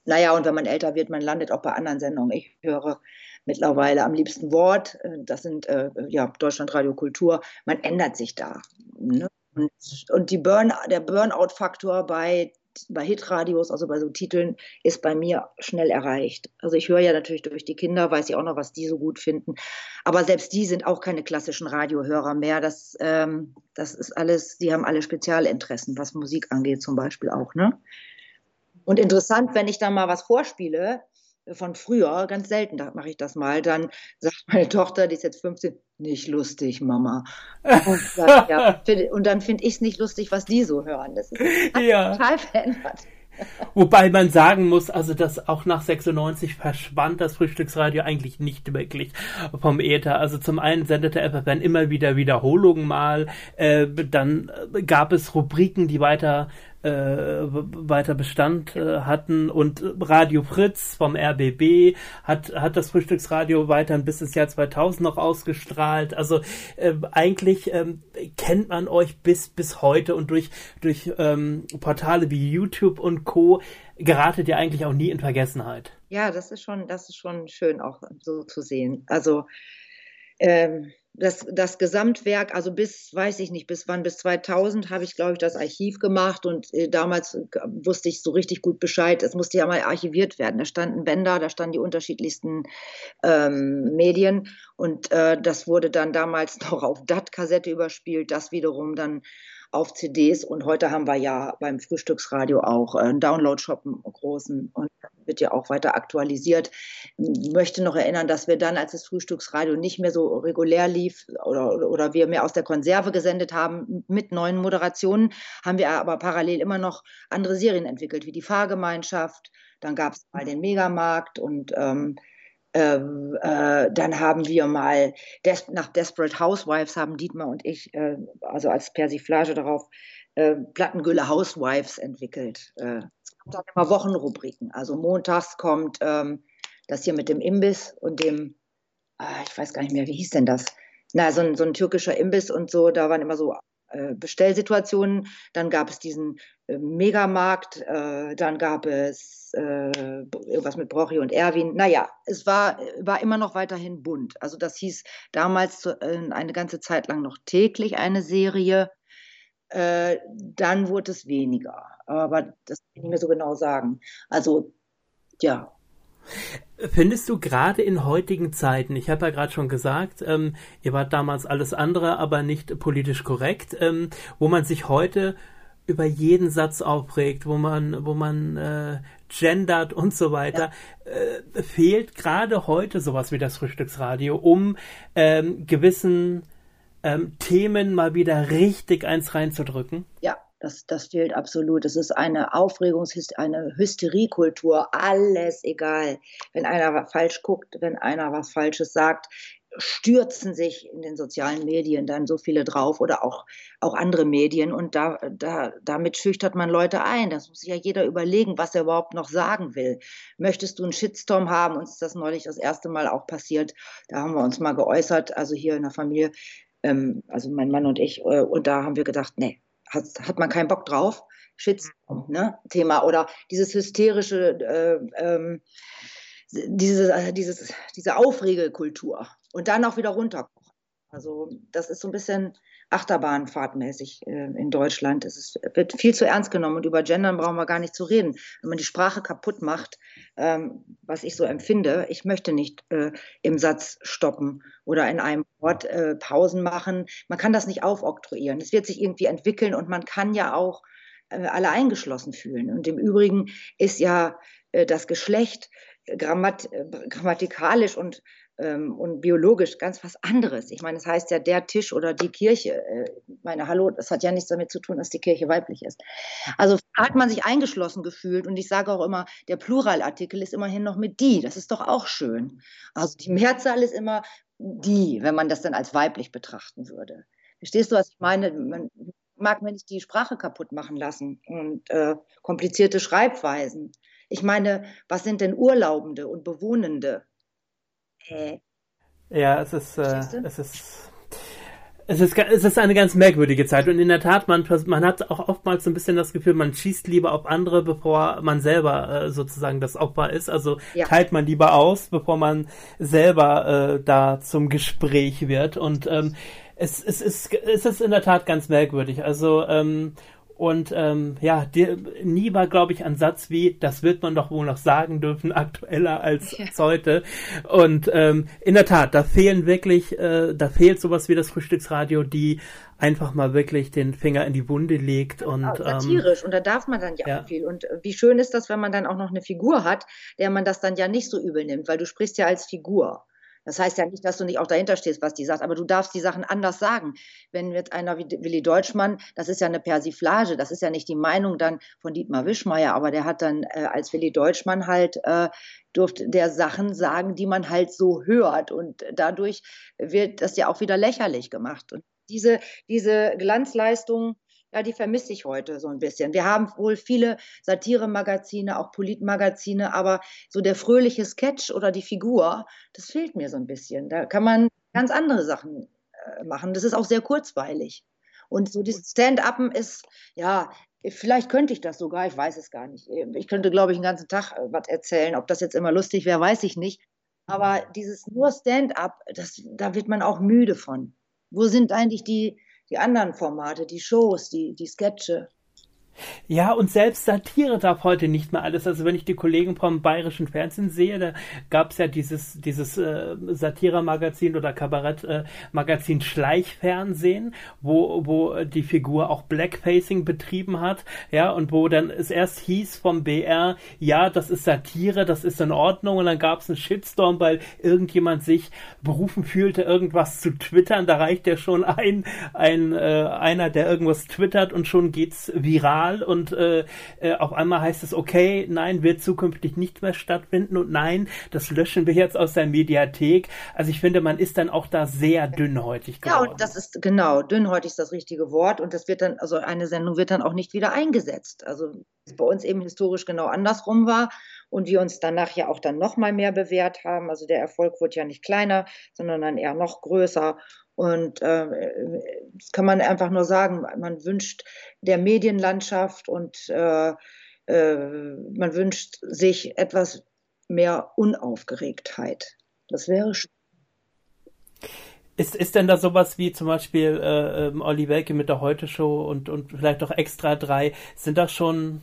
Naja, und wenn man älter wird, man landet auch bei anderen Sendungen. Ich höre mittlerweile am liebsten Wort. Äh, das sind äh, ja Deutschlandradio Kultur. Man ändert sich da. Ne? Und, und Burn, der Burnout-Faktor bei, bei Hitradios, also bei so Titeln, ist bei mir schnell erreicht. Also ich höre ja natürlich durch die Kinder, weiß ich auch noch, was die so gut finden. Aber selbst die sind auch keine klassischen Radiohörer mehr. Das, ähm, das ist alles, die haben alle Spezialinteressen, was Musik angeht zum Beispiel auch. Ne? Und interessant, wenn ich da mal was vorspiele äh, von früher, ganz selten mache ich das mal, dann sagt meine Tochter, die ist jetzt 15, nicht lustig, Mama. Und, sagt, ja, und dann finde ich es nicht lustig, was die so hören. Das ist ja. total verändert. Wobei man sagen muss, also dass auch nach 96 verschwand das Frühstücksradio eigentlich nicht wirklich vom Äther. Also zum einen sendete FFN immer wieder Wiederholungen mal, äh, dann gab es Rubriken, die weiter weiter Bestand äh, hatten und Radio Fritz vom RBB hat, hat das Frühstücksradio weiterhin bis ins Jahr 2000 noch ausgestrahlt. Also äh, eigentlich ähm, kennt man euch bis, bis heute und durch, durch ähm, Portale wie YouTube und Co. geratet ihr eigentlich auch nie in Vergessenheit. Ja, das ist schon, das ist schon schön auch so zu sehen. Also ähm, das, das Gesamtwerk, also bis, weiß ich nicht, bis wann, bis 2000 habe ich, glaube ich, das Archiv gemacht und äh, damals äh, wusste ich so richtig gut Bescheid. Es musste ja mal archiviert werden. Da standen Bänder, da standen die unterschiedlichsten ähm, Medien und äh, das wurde dann damals noch auf DAT-Kassette überspielt, das wiederum dann auf CDs und heute haben wir ja beim Frühstücksradio auch einen Download-Shop, großen und wird ja auch weiter aktualisiert. Ich möchte noch erinnern, dass wir dann, als das Frühstücksradio nicht mehr so regulär lief oder, oder wir mehr aus der Konserve gesendet haben mit neuen Moderationen, haben wir aber parallel immer noch andere Serien entwickelt, wie die Fahrgemeinschaft. Dann gab es mal den Megamarkt und ähm, ähm, äh, dann haben wir mal Des nach Desperate Housewives haben Dietmar und ich, äh, also als Persiflage darauf, äh, Plattengülle Housewives entwickelt. Äh, es kommt dann immer Wochenrubriken. Also montags kommt ähm, das hier mit dem Imbiss und dem, ah, ich weiß gar nicht mehr, wie hieß denn das? Na, so ein, so ein türkischer Imbiss und so, da waren immer so äh, Bestellsituationen. Dann gab es diesen Megamarkt, äh, dann gab es irgendwas mit Brochi und Erwin. Naja, es war, war immer noch weiterhin bunt. Also das hieß damals eine ganze Zeit lang noch täglich eine Serie. dann wurde es weniger. Aber das kann ich nicht mehr so genau sagen. Also ja, Findest du gerade in heutigen Zeiten, ich habe ja gerade schon gesagt, ähm, ihr wart damals alles andere, aber nicht politisch korrekt, ähm, wo man sich heute über jeden Satz aufregt, wo man, wo man äh, gendert und so weiter, ja. äh, fehlt gerade heute sowas wie das Frühstücksradio, um ähm, gewissen ähm, Themen mal wieder richtig eins reinzudrücken? Ja, das, das fehlt absolut. Es ist eine Aufregungs-, eine Hysteriekultur. Alles egal. Wenn einer falsch guckt, wenn einer was Falsches sagt, stürzen sich in den sozialen Medien dann so viele drauf oder auch, auch andere Medien und da, da, damit schüchtert man Leute ein. Das muss sich ja jeder überlegen, was er überhaupt noch sagen will. Möchtest du einen Shitstorm haben? Uns ist das neulich das erste Mal auch passiert. Da haben wir uns mal geäußert, also hier in der Familie, ähm, also mein Mann und ich, äh, und da haben wir gedacht, nee, hat, hat man keinen Bock drauf. Shitstorm, ne? Thema. Oder dieses hysterische, äh, ähm, diese, äh, dieses, diese Aufregekultur. Und dann auch wieder runterkochen. Also das ist so ein bisschen Achterbahnfahrtmäßig äh, in Deutschland. Es ist, wird viel zu ernst genommen und über Gendern brauchen wir gar nicht zu reden. Wenn man die Sprache kaputt macht, ähm, was ich so empfinde, ich möchte nicht äh, im Satz stoppen oder in einem Wort äh, Pausen machen. Man kann das nicht aufoktroyieren. Es wird sich irgendwie entwickeln und man kann ja auch äh, alle eingeschlossen fühlen. Und im Übrigen ist ja äh, das Geschlecht grammat äh, grammatikalisch und und biologisch ganz was anderes. Ich meine, es das heißt ja der Tisch oder die Kirche. Äh, ich meine, hallo, das hat ja nichts damit zu tun, dass die Kirche weiblich ist. Also hat man sich eingeschlossen gefühlt und ich sage auch immer, der Pluralartikel ist immerhin noch mit die. Das ist doch auch schön. Also die Mehrzahl ist immer die, wenn man das dann als weiblich betrachten würde. Verstehst du, was ich meine? Man mag mir nicht die Sprache kaputt machen lassen und äh, komplizierte Schreibweisen. Ich meine, was sind denn Urlaubende und Bewohnende? Äh. Ja, es ist, äh, es ist, es ist, es ist eine ganz merkwürdige Zeit und in der Tat, man, man hat auch oftmals so ein bisschen das Gefühl, man schießt lieber auf andere, bevor man selber äh, sozusagen das Opfer ist. Also ja. teilt man lieber aus, bevor man selber äh, da zum Gespräch wird. Und ähm, es, es, ist, es ist in der Tat ganz merkwürdig. Also ähm, und ähm, ja, dir, nie war, glaube ich, ein Satz wie, das wird man doch wohl noch sagen dürfen, aktueller als, ja. heute. Und ähm, in der Tat, da fehlen wirklich, äh, da fehlt sowas wie das Frühstücksradio, die einfach mal wirklich den Finger in die Wunde legt. Und, ähm, satirisch, ähm, und da darf man dann ja, ja, auch viel. Und äh, wie schön ist das, wenn man dann auch noch eine Figur hat, der man das dann ja nicht so übel nimmt, weil du sprichst ja als Figur. Das heißt ja nicht, dass du nicht auch dahinter stehst, was die sagt, aber du darfst die Sachen anders sagen. Wenn jetzt einer wie Willi Deutschmann, das ist ja eine Persiflage, das ist ja nicht die Meinung dann von Dietmar Wischmeier, aber der hat dann äh, als Willi Deutschmann halt äh, durfte der Sachen sagen, die man halt so hört und dadurch wird das ja auch wieder lächerlich gemacht. Und diese, diese Glanzleistung ja, die vermisse ich heute so ein bisschen. Wir haben wohl viele Satire-Magazine, auch Politmagazine, aber so der fröhliche Sketch oder die Figur, das fehlt mir so ein bisschen. Da kann man ganz andere Sachen äh, machen. Das ist auch sehr kurzweilig. Und so dieses Stand-Upen ist, ja, vielleicht könnte ich das sogar, ich weiß es gar nicht. Ich könnte, glaube ich, den ganzen Tag äh, was erzählen. Ob das jetzt immer lustig wäre, weiß ich nicht. Aber dieses nur Stand-up, da wird man auch müde von. Wo sind eigentlich die, die anderen Formate, die Shows, die, die Sketche? Ja, und selbst Satire darf heute nicht mehr alles. Also wenn ich die Kollegen vom bayerischen Fernsehen sehe, da gab es ja dieses, dieses äh, Satire-Magazin oder Kabarett-Magazin Schleichfernsehen, wo, wo die Figur auch Blackfacing betrieben hat, ja, und wo dann es erst hieß vom BR, ja, das ist Satire, das ist in Ordnung, und dann gab es einen Shitstorm, weil irgendjemand sich berufen fühlte, irgendwas zu twittern. Da reicht ja schon ein, ein äh, einer, der irgendwas twittert und schon geht's viral Skandal und äh, äh, auf einmal heißt es, okay, nein, wird zukünftig nicht mehr stattfinden und nein, das löschen wir jetzt aus der Mediathek. Also ich finde, man ist dann auch da sehr dünnhäutig geworden. Ja, und das ist genau, dünnhäutig ist das richtige Wort und das wird dann, also eine Sendung wird dann auch nicht wieder eingesetzt. Also bei uns eben historisch genau andersrum war und wir uns danach ja auch dann noch mal mehr bewährt haben. Also der Erfolg wurde ja nicht kleiner, sondern dann eher noch größer. Und äh, das kann man einfach nur sagen, man wünscht der Medienlandschaft und äh, äh, man wünscht sich etwas mehr Unaufgeregtheit. Das wäre schön. Ist, ist denn da sowas wie zum Beispiel äh, ähm, Olli Welke mit der Heute-Show und, und vielleicht auch Extra 3, sind das schon,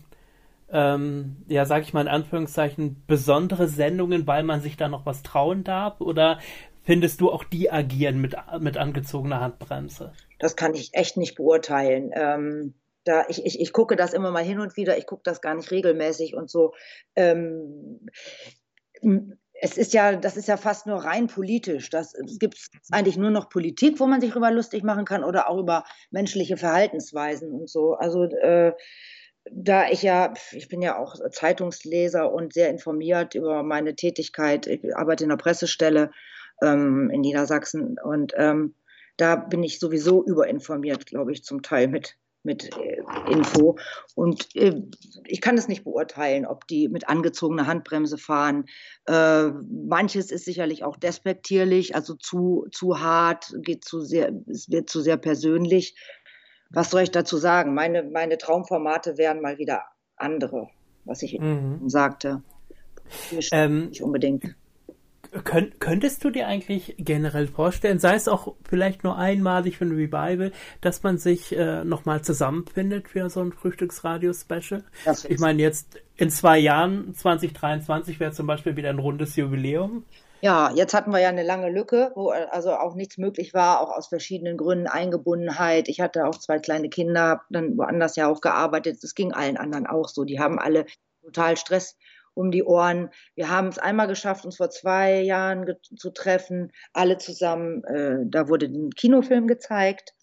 ähm, ja, sag ich mal in Anführungszeichen, besondere Sendungen, weil man sich da noch was trauen darf? Oder findest du auch die agieren mit, mit angezogener Handbremse? Das kann ich echt nicht beurteilen. Ähm, da, ich, ich, ich gucke das immer mal hin und wieder, ich gucke das gar nicht regelmäßig und so. Ähm, es ist ja, das ist ja fast nur rein politisch. Das, gibt eigentlich nur noch Politik, wo man sich darüber lustig machen kann oder auch über menschliche Verhaltensweisen und so. Also äh, da ich ja, ich bin ja auch Zeitungsleser und sehr informiert über meine Tätigkeit. Ich arbeite in der Pressestelle ähm, in Niedersachsen. Und ähm, da bin ich sowieso überinformiert, glaube ich, zum Teil mit, mit äh, Info. Und äh, ich kann es nicht beurteilen, ob die mit angezogener Handbremse fahren. Äh, manches ist sicherlich auch despektierlich, also zu, zu hart, geht zu sehr, es wird zu sehr persönlich. Was soll ich dazu sagen? Meine, meine Traumformate wären mal wieder andere, was ich mhm. sagte. Ähm, nicht unbedingt. Könnt, könntest du dir eigentlich generell vorstellen, sei es auch vielleicht nur einmalig für ein Revival, dass man sich äh, nochmal zusammenfindet für so ein Frühstücksradio-Special? Ich meine, jetzt in zwei Jahren, 2023, wäre zum Beispiel wieder ein rundes Jubiläum. Ja, jetzt hatten wir ja eine lange Lücke, wo also auch nichts möglich war, auch aus verschiedenen Gründen, Eingebundenheit. Ich hatte auch zwei kleine Kinder, habe dann woanders ja auch gearbeitet. Das ging allen anderen auch so. Die haben alle total Stress um die Ohren. Wir haben es einmal geschafft, uns vor zwei Jahren zu treffen, alle zusammen. Äh, da wurde ein Kinofilm gezeigt,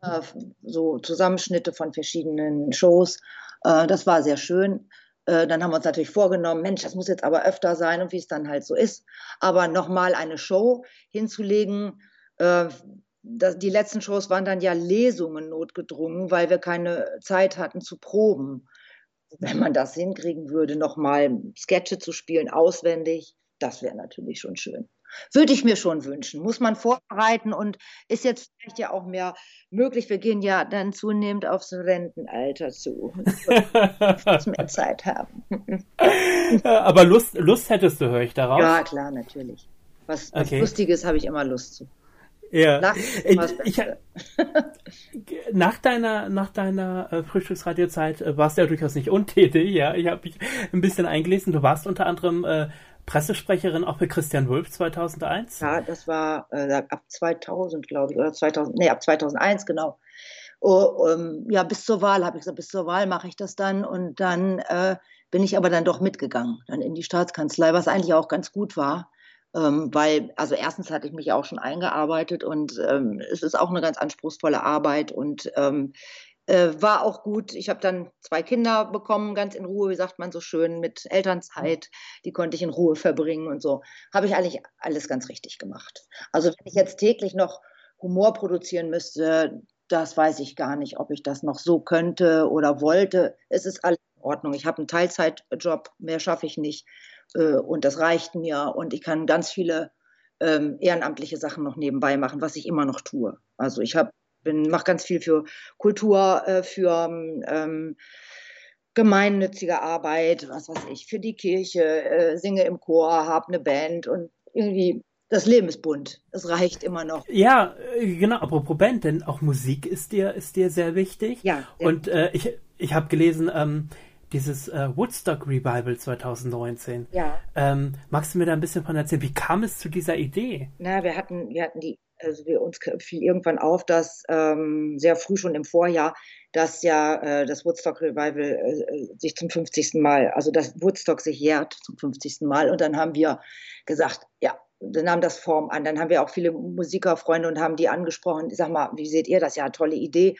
äh, so Zusammenschnitte von verschiedenen Shows. Äh, das war sehr schön. Äh, dann haben wir uns natürlich vorgenommen, Mensch, das muss jetzt aber öfter sein und wie es dann halt so ist. Aber nochmal eine Show hinzulegen, äh, das, die letzten Shows waren dann ja Lesungen notgedrungen, weil wir keine Zeit hatten zu proben wenn man das hinkriegen würde, nochmal Sketche zu spielen, auswendig, das wäre natürlich schon schön. Würde ich mir schon wünschen. Muss man vorbereiten und ist jetzt vielleicht ja auch mehr möglich. Wir gehen ja dann zunehmend aufs Rentenalter zu. Muss mehr Zeit haben. Aber Lust, Lust hättest du, höre ich darauf. Ja, klar, natürlich. Was, was okay. Lustiges habe ich immer Lust zu. Ja. Nach, ich, nach deiner, nach deiner äh, Frühstücksradiozeit äh, warst du ja durchaus nicht untätig, ja. Ich habe mich ein bisschen eingelesen. Du warst unter anderem äh, Pressesprecherin auch für Christian Wulff 2001. Ja, das war äh, ab 2000, glaube ich, oder 2000, nee, ab 2001, genau. Oh, um, ja, bis zur Wahl habe ich gesagt, bis zur Wahl mache ich das dann und dann äh, bin ich aber dann doch mitgegangen, dann in die Staatskanzlei, was eigentlich auch ganz gut war ähm, weil, also erstens hatte ich mich auch schon eingearbeitet und ähm, es ist auch eine ganz anspruchsvolle Arbeit und ähm, äh, war auch gut. Ich habe dann zwei Kinder bekommen, ganz in Ruhe, wie sagt man so schön, mit Elternzeit. Die konnte ich in Ruhe verbringen und so. Habe ich eigentlich alles ganz richtig gemacht. Also wenn ich jetzt täglich noch Humor produzieren müsste, das weiß ich gar nicht, ob ich das noch so könnte oder wollte. Es ist alles in Ordnung. Ich habe einen Teilzeitjob, mehr schaffe ich nicht. Äh, und das reicht mir. Und ich kann ganz viele ähm, ehrenamtliche Sachen noch nebenbei machen, was ich immer noch tue. Also ich habe mache ganz viel für Kultur, äh, für ähm, gemeinnützige Arbeit, was weiß ich, für die Kirche, äh, singe im Chor, habe eine Band und irgendwie das Leben ist bunt. Es reicht immer noch. Ja, äh, genau. Apropos Band, denn auch Musik ist dir ist dir sehr wichtig. Ja. Und äh, ich ich habe gelesen ähm, dieses äh, Woodstock Revival 2019. Ja. Ähm, magst du mir da ein bisschen von erzählen? Wie kam es zu dieser Idee? Na, wir hatten wir hatten die also wir uns fiel irgendwann auf, dass ähm, sehr früh schon im Vorjahr, dass ja äh, das Woodstock Revival äh, sich zum 50. Mal, also das Woodstock sich jährt zum 50. Mal. Und dann haben wir gesagt, ja, dann nahm das Form an. Dann haben wir auch viele Musikerfreunde und haben die angesprochen. Ich sag mal, wie seht ihr das? Ja, tolle Idee.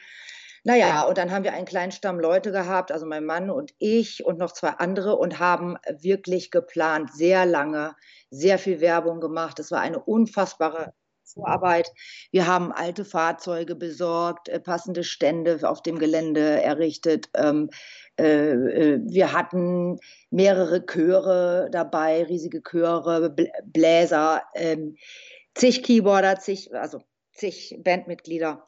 Naja, und dann haben wir einen kleinen Stamm Leute gehabt, also mein Mann und ich und noch zwei andere und haben wirklich geplant, sehr lange, sehr viel Werbung gemacht. Es war eine unfassbare Vorarbeit. Wir haben alte Fahrzeuge besorgt, äh, passende Stände auf dem Gelände errichtet. Ähm, äh, äh, wir hatten mehrere Chöre dabei, riesige Chöre, Bläser, ähm, zig Keyboarder, zig, also zig Bandmitglieder.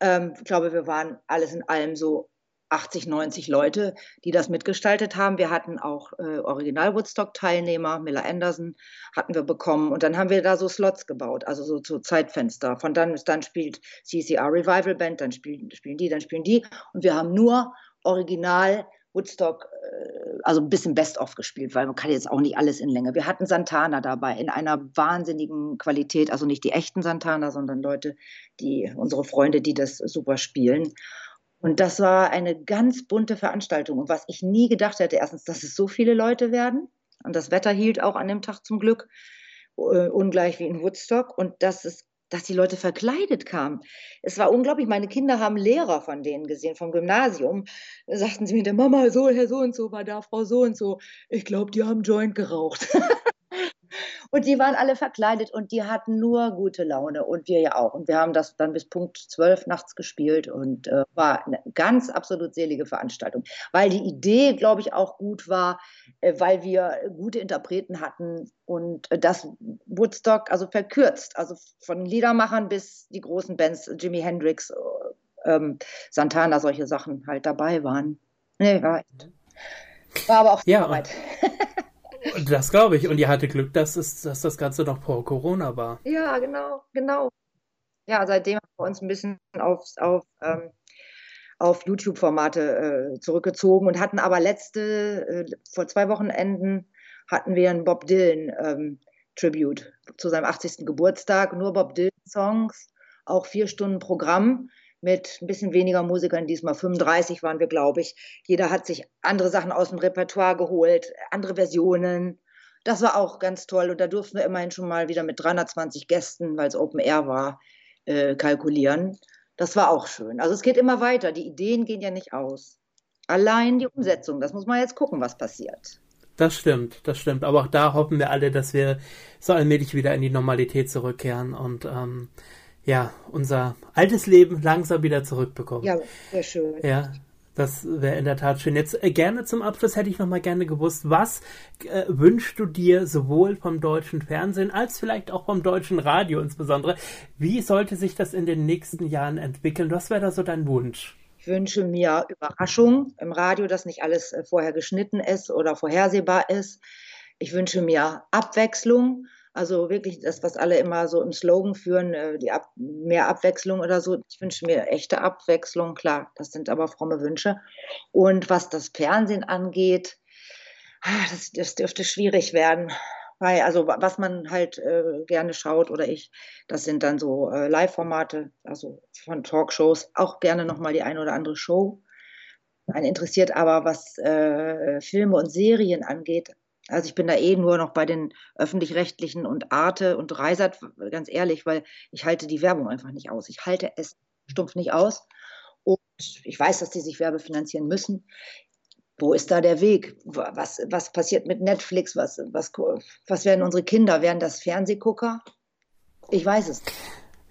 Ähm, ich glaube, wir waren alles in allem so 80, 90 Leute, die das mitgestaltet haben. Wir hatten auch äh, Original-Woodstock-Teilnehmer, Miller Anderson hatten wir bekommen und dann haben wir da so Slots gebaut, also so, so Zeitfenster. Von dann dann spielt CCR Revival Band, dann spielen, spielen die, dann spielen die und wir haben nur Original Woodstock, äh, also ein bisschen Best-of gespielt, weil man kann jetzt auch nicht alles in Länge. Wir hatten Santana dabei in einer wahnsinnigen Qualität, also nicht die echten Santana, sondern Leute, die unsere Freunde, die das super spielen. Und das war eine ganz bunte Veranstaltung. Und was ich nie gedacht hätte, erstens, dass es so viele Leute werden. Und das Wetter hielt auch an dem Tag zum Glück, äh, ungleich wie in Woodstock. Und dass es dass die Leute verkleidet kamen. Es war unglaublich. Meine Kinder haben Lehrer von denen gesehen, vom Gymnasium. Da sagten sie mir, der Mama, so, Herr so und so war da, Frau so und so. Ich glaube, die haben Joint geraucht. Und die waren alle verkleidet und die hatten nur gute Laune und wir ja auch. Und wir haben das dann bis Punkt 12 nachts gespielt und äh, war eine ganz absolut selige Veranstaltung. Weil die Idee, glaube ich, auch gut war, äh, weil wir gute Interpreten hatten und äh, das Woodstock, also verkürzt, also von Liedermachern bis die großen Bands, Jimi Hendrix, äh, ähm, Santana, solche Sachen halt dabei waren. Nee, war, war aber auch ja, Arbeit. Das glaube ich. Und ihr hatte Glück, dass, es, dass das Ganze noch vor Corona war. Ja, genau, genau. Ja, seitdem haben wir uns ein bisschen auf, auf, ähm, auf YouTube-Formate äh, zurückgezogen und hatten aber letzte, äh, vor zwei Wochenenden hatten wir einen Bob Dylan ähm, Tribute zu seinem 80. Geburtstag. Nur Bob Dylan-Songs, auch vier Stunden Programm mit ein bisschen weniger Musikern, diesmal 35 waren wir, glaube ich. Jeder hat sich andere Sachen aus dem Repertoire geholt, andere Versionen. Das war auch ganz toll und da durften wir immerhin schon mal wieder mit 320 Gästen, weil es Open Air war, äh, kalkulieren. Das war auch schön. Also es geht immer weiter. Die Ideen gehen ja nicht aus. Allein die Umsetzung, das muss man jetzt gucken, was passiert. Das stimmt, das stimmt. Aber auch da hoffen wir alle, dass wir so allmählich wieder in die Normalität zurückkehren und ähm, ja, unser altes Leben langsam wieder zurückbekommen. Ja, sehr schön. Ja, das wäre in der Tat schön. Jetzt äh, gerne zum Abschluss hätte ich noch mal gerne gewusst, was äh, wünschst du dir sowohl vom deutschen Fernsehen als vielleicht auch vom deutschen Radio insbesondere? Wie sollte sich das in den nächsten Jahren entwickeln? Was wäre da so dein Wunsch? Ich wünsche mir Überraschung im Radio, dass nicht alles äh, vorher geschnitten ist oder vorhersehbar ist. Ich wünsche mir Abwechslung also wirklich das, was alle immer so im Slogan führen, äh, die Ab mehr Abwechslung oder so. Ich wünsche mir echte Abwechslung, klar, das sind aber fromme Wünsche. Und was das Fernsehen angeht, ah, das, das dürfte schwierig werden. Weil, also was man halt äh, gerne schaut oder ich, das sind dann so äh, Live-Formate, also von Talkshows, auch gerne nochmal die eine oder andere Show. Einen interessiert aber, was äh, Filme und Serien angeht, also ich bin da eh nur noch bei den öffentlich-rechtlichen und Arte und Reisert, ganz ehrlich, weil ich halte die Werbung einfach nicht aus. Ich halte es stumpf nicht aus. Und ich weiß, dass die sich werbefinanzieren müssen. Wo ist da der Weg? Was, was passiert mit Netflix? Was, was, was werden unsere Kinder? Werden das Fernsehgucker? Ich weiß es.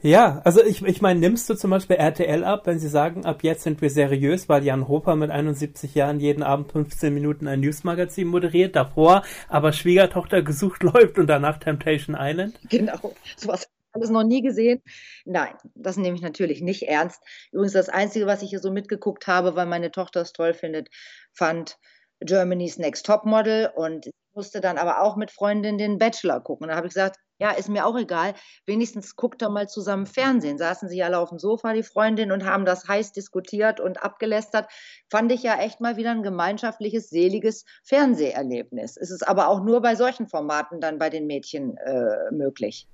Ja, also ich, ich meine, nimmst du zum Beispiel RTL ab, wenn sie sagen, ab jetzt sind wir seriös, weil Jan Hofer mit 71 Jahren jeden Abend 15 Minuten ein Newsmagazin moderiert, davor aber Schwiegertochter gesucht läuft und danach Temptation Island? Genau, sowas alles noch nie gesehen. Nein, das nehme ich natürlich nicht ernst. Übrigens das Einzige, was ich hier so mitgeguckt habe, weil meine Tochter es toll findet, fand Germany's Next Top Model und musste dann aber auch mit Freundin den Bachelor gucken. Da habe ich gesagt, ja, ist mir auch egal. Wenigstens guckt doch mal zusammen Fernsehen. Saßen sie alle auf dem Sofa, die Freundin, und haben das heiß diskutiert und abgelästert. Fand ich ja echt mal wieder ein gemeinschaftliches, seliges Fernseherlebnis. Es ist aber auch nur bei solchen Formaten dann bei den Mädchen äh, möglich.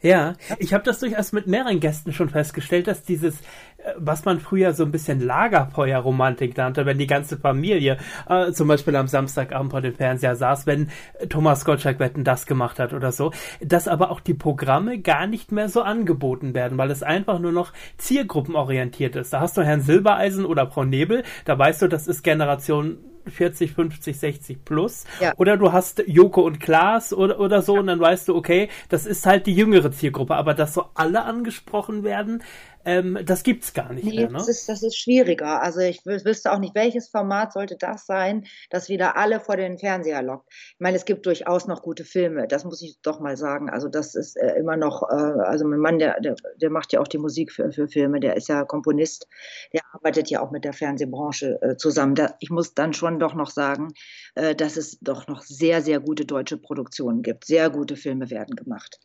Ja, ich habe das durchaus mit mehreren Gästen schon festgestellt, dass dieses, äh, was man früher so ein bisschen Lagerfeuerromantik nannte, wenn die ganze Familie äh, zum Beispiel am Samstagabend vor dem Fernseher saß, wenn Thomas Gottschalk Wetten das gemacht hat oder so, dass aber auch die Programme gar nicht mehr so angeboten werden, weil es einfach nur noch zielgruppenorientiert ist. Da hast du Herrn Silbereisen oder Frau Nebel, da weißt du, das ist Generation 40, 50, 60 plus. Ja. Oder du hast Joko und Klaas oder, oder so ja. und dann weißt du, okay, das ist halt die jüngere Zielgruppe, aber dass so alle angesprochen werden, ähm, das gibt's gar nicht nee, mehr. Ne? Das, ist, das ist schwieriger. Also ich wüsste auch nicht, welches Format sollte das sein, das wieder alle vor den Fernseher lockt. Ich meine, es gibt durchaus noch gute Filme, das muss ich doch mal sagen. Also das ist äh, immer noch, äh, also mein Mann, der, der, der, macht ja auch die Musik für, für Filme, der ist ja Komponist, der arbeitet ja auch mit der Fernsehbranche äh, zusammen. Da, ich muss dann schon doch noch sagen, äh, dass es doch noch sehr, sehr gute deutsche Produktionen gibt. Sehr gute Filme werden gemacht.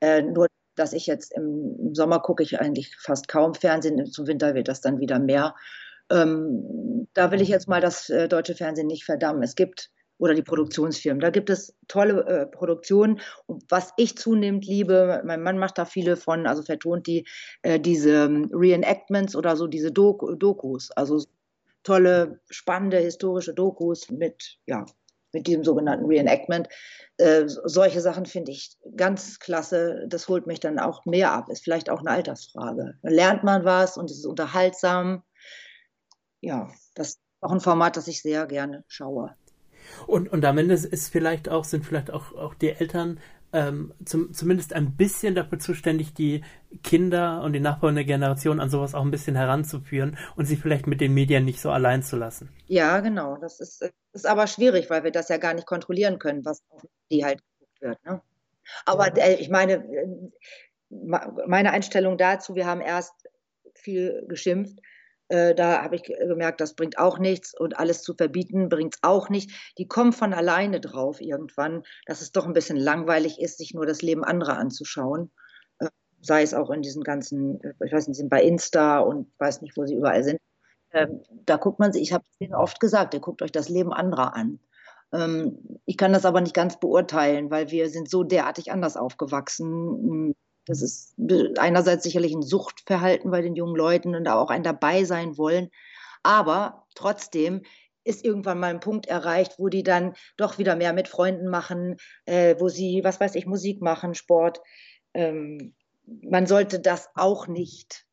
Äh, nur dass ich jetzt im, Sommer gucke ich eigentlich fast kaum Fernsehen, zum Winter wird das dann wieder mehr. Ähm, da will ich jetzt mal das äh, deutsche Fernsehen nicht verdammen. Es gibt oder die Produktionsfirmen. Da gibt es tolle äh, Produktionen. Und was ich zunehmend liebe, mein Mann macht da viele von, also vertont die äh, diese ähm, Reenactments oder so diese Dok Dokus, also tolle, spannende historische Dokus mit ja mit diesem sogenannten Reenactment. Äh, solche Sachen finde ich ganz klasse. Das holt mich dann auch mehr ab. Ist vielleicht auch eine Altersfrage. Da lernt man was und es ist unterhaltsam. Ja, das ist auch ein Format, das ich sehr gerne schaue. Und, und am Ende ist vielleicht auch, sind vielleicht auch, auch die Eltern ähm, zum, zumindest ein bisschen dafür zuständig, die Kinder und die nachfolgende Generation an sowas auch ein bisschen heranzuführen und sie vielleicht mit den Medien nicht so allein zu lassen. Ja, genau. Das ist, ist aber schwierig, weil wir das ja gar nicht kontrollieren können, was auf die halt geguckt wird. Ne? Aber äh, ich meine, äh, meine Einstellung dazu, wir haben erst viel geschimpft äh, da habe ich gemerkt, das bringt auch nichts und alles zu verbieten bringt es auch nicht. Die kommen von alleine drauf irgendwann, dass es doch ein bisschen langweilig ist, sich nur das Leben anderer anzuschauen. Äh, sei es auch in diesen ganzen, äh, ich weiß nicht, sind bei Insta und weiß nicht, wo sie überall sind. Ähm, da guckt man sich, ich habe es denen oft gesagt, ihr guckt euch das Leben anderer an. Ähm, ich kann das aber nicht ganz beurteilen, weil wir sind so derartig anders aufgewachsen das ist einerseits sicherlich ein Suchtverhalten bei den jungen Leuten und auch ein dabei sein wollen. Aber trotzdem ist irgendwann mal ein Punkt erreicht, wo die dann doch wieder mehr mit Freunden machen, äh, wo sie, was weiß ich, Musik machen, Sport. Ähm, man sollte das auch nicht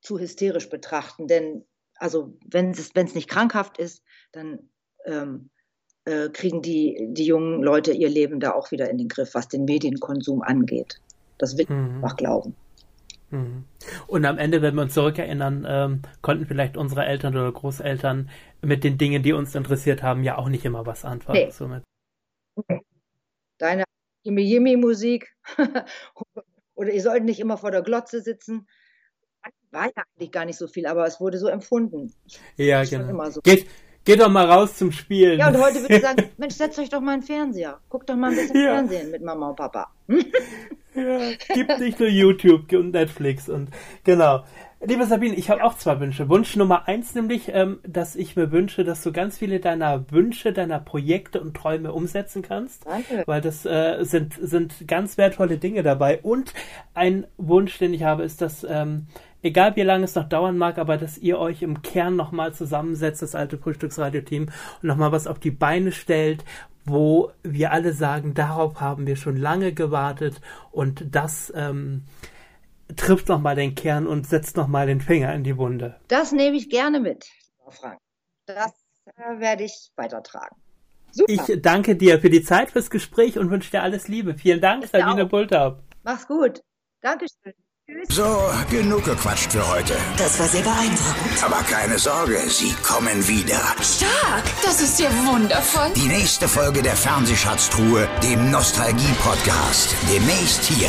zu hysterisch betrachten, denn also wenn es wenn es nicht krankhaft ist, dann ähm, äh, kriegen die die jungen Leute ihr Leben da auch wieder in den Griff, was den Medienkonsum angeht. Das will ich mhm. einfach glauben. Mhm. Und am Ende, wenn wir uns zurückerinnern, ähm, konnten vielleicht unsere Eltern oder Großeltern mit den Dingen, die uns interessiert haben, ja auch nicht immer was anfangen. Nee. Somit. Deine Jimmy-Jimmy-Musik oder ihr sollt nicht immer vor der Glotze sitzen. War ja eigentlich gar nicht so viel, aber es wurde so empfunden. Ja, genau. So. Geht, geht doch mal raus zum Spielen. Ja, und heute würde ich sagen, Mensch, setzt euch doch mal einen Fernseher. Guckt doch mal ein bisschen ja. Fernsehen mit Mama und Papa. Ja, gibt nicht nur YouTube und Netflix und genau. Liebe Sabine, ich habe auch zwei Wünsche. Wunsch Nummer eins nämlich, ähm, dass ich mir wünsche, dass du ganz viele deiner Wünsche, deiner Projekte und Träume umsetzen kannst. Danke. Weil das äh, sind, sind ganz wertvolle Dinge dabei. Und ein Wunsch, den ich habe, ist, dass, ähm, egal wie lange es noch dauern mag, aber dass ihr euch im Kern nochmal zusammensetzt, das alte Frühstücksradio-Team, und nochmal was auf die Beine stellt wo wir alle sagen, darauf haben wir schon lange gewartet und das ähm, trifft nochmal den Kern und setzt nochmal den Finger in die Wunde. Das nehme ich gerne mit, Frank. Das äh, werde ich weitertragen. Super. Ich danke dir für die Zeit, fürs Gespräch und wünsche dir alles Liebe. Vielen Dank, Sabine Bulthaupt. Mach's gut. Dankeschön. So, genug gequatscht für heute. Das war sehr beeindruckend. Aber keine Sorge, sie kommen wieder. Stark! Das ist ja wundervoll. Die nächste Folge der Fernsehschatztruhe, dem Nostalgie-Podcast. Demnächst hier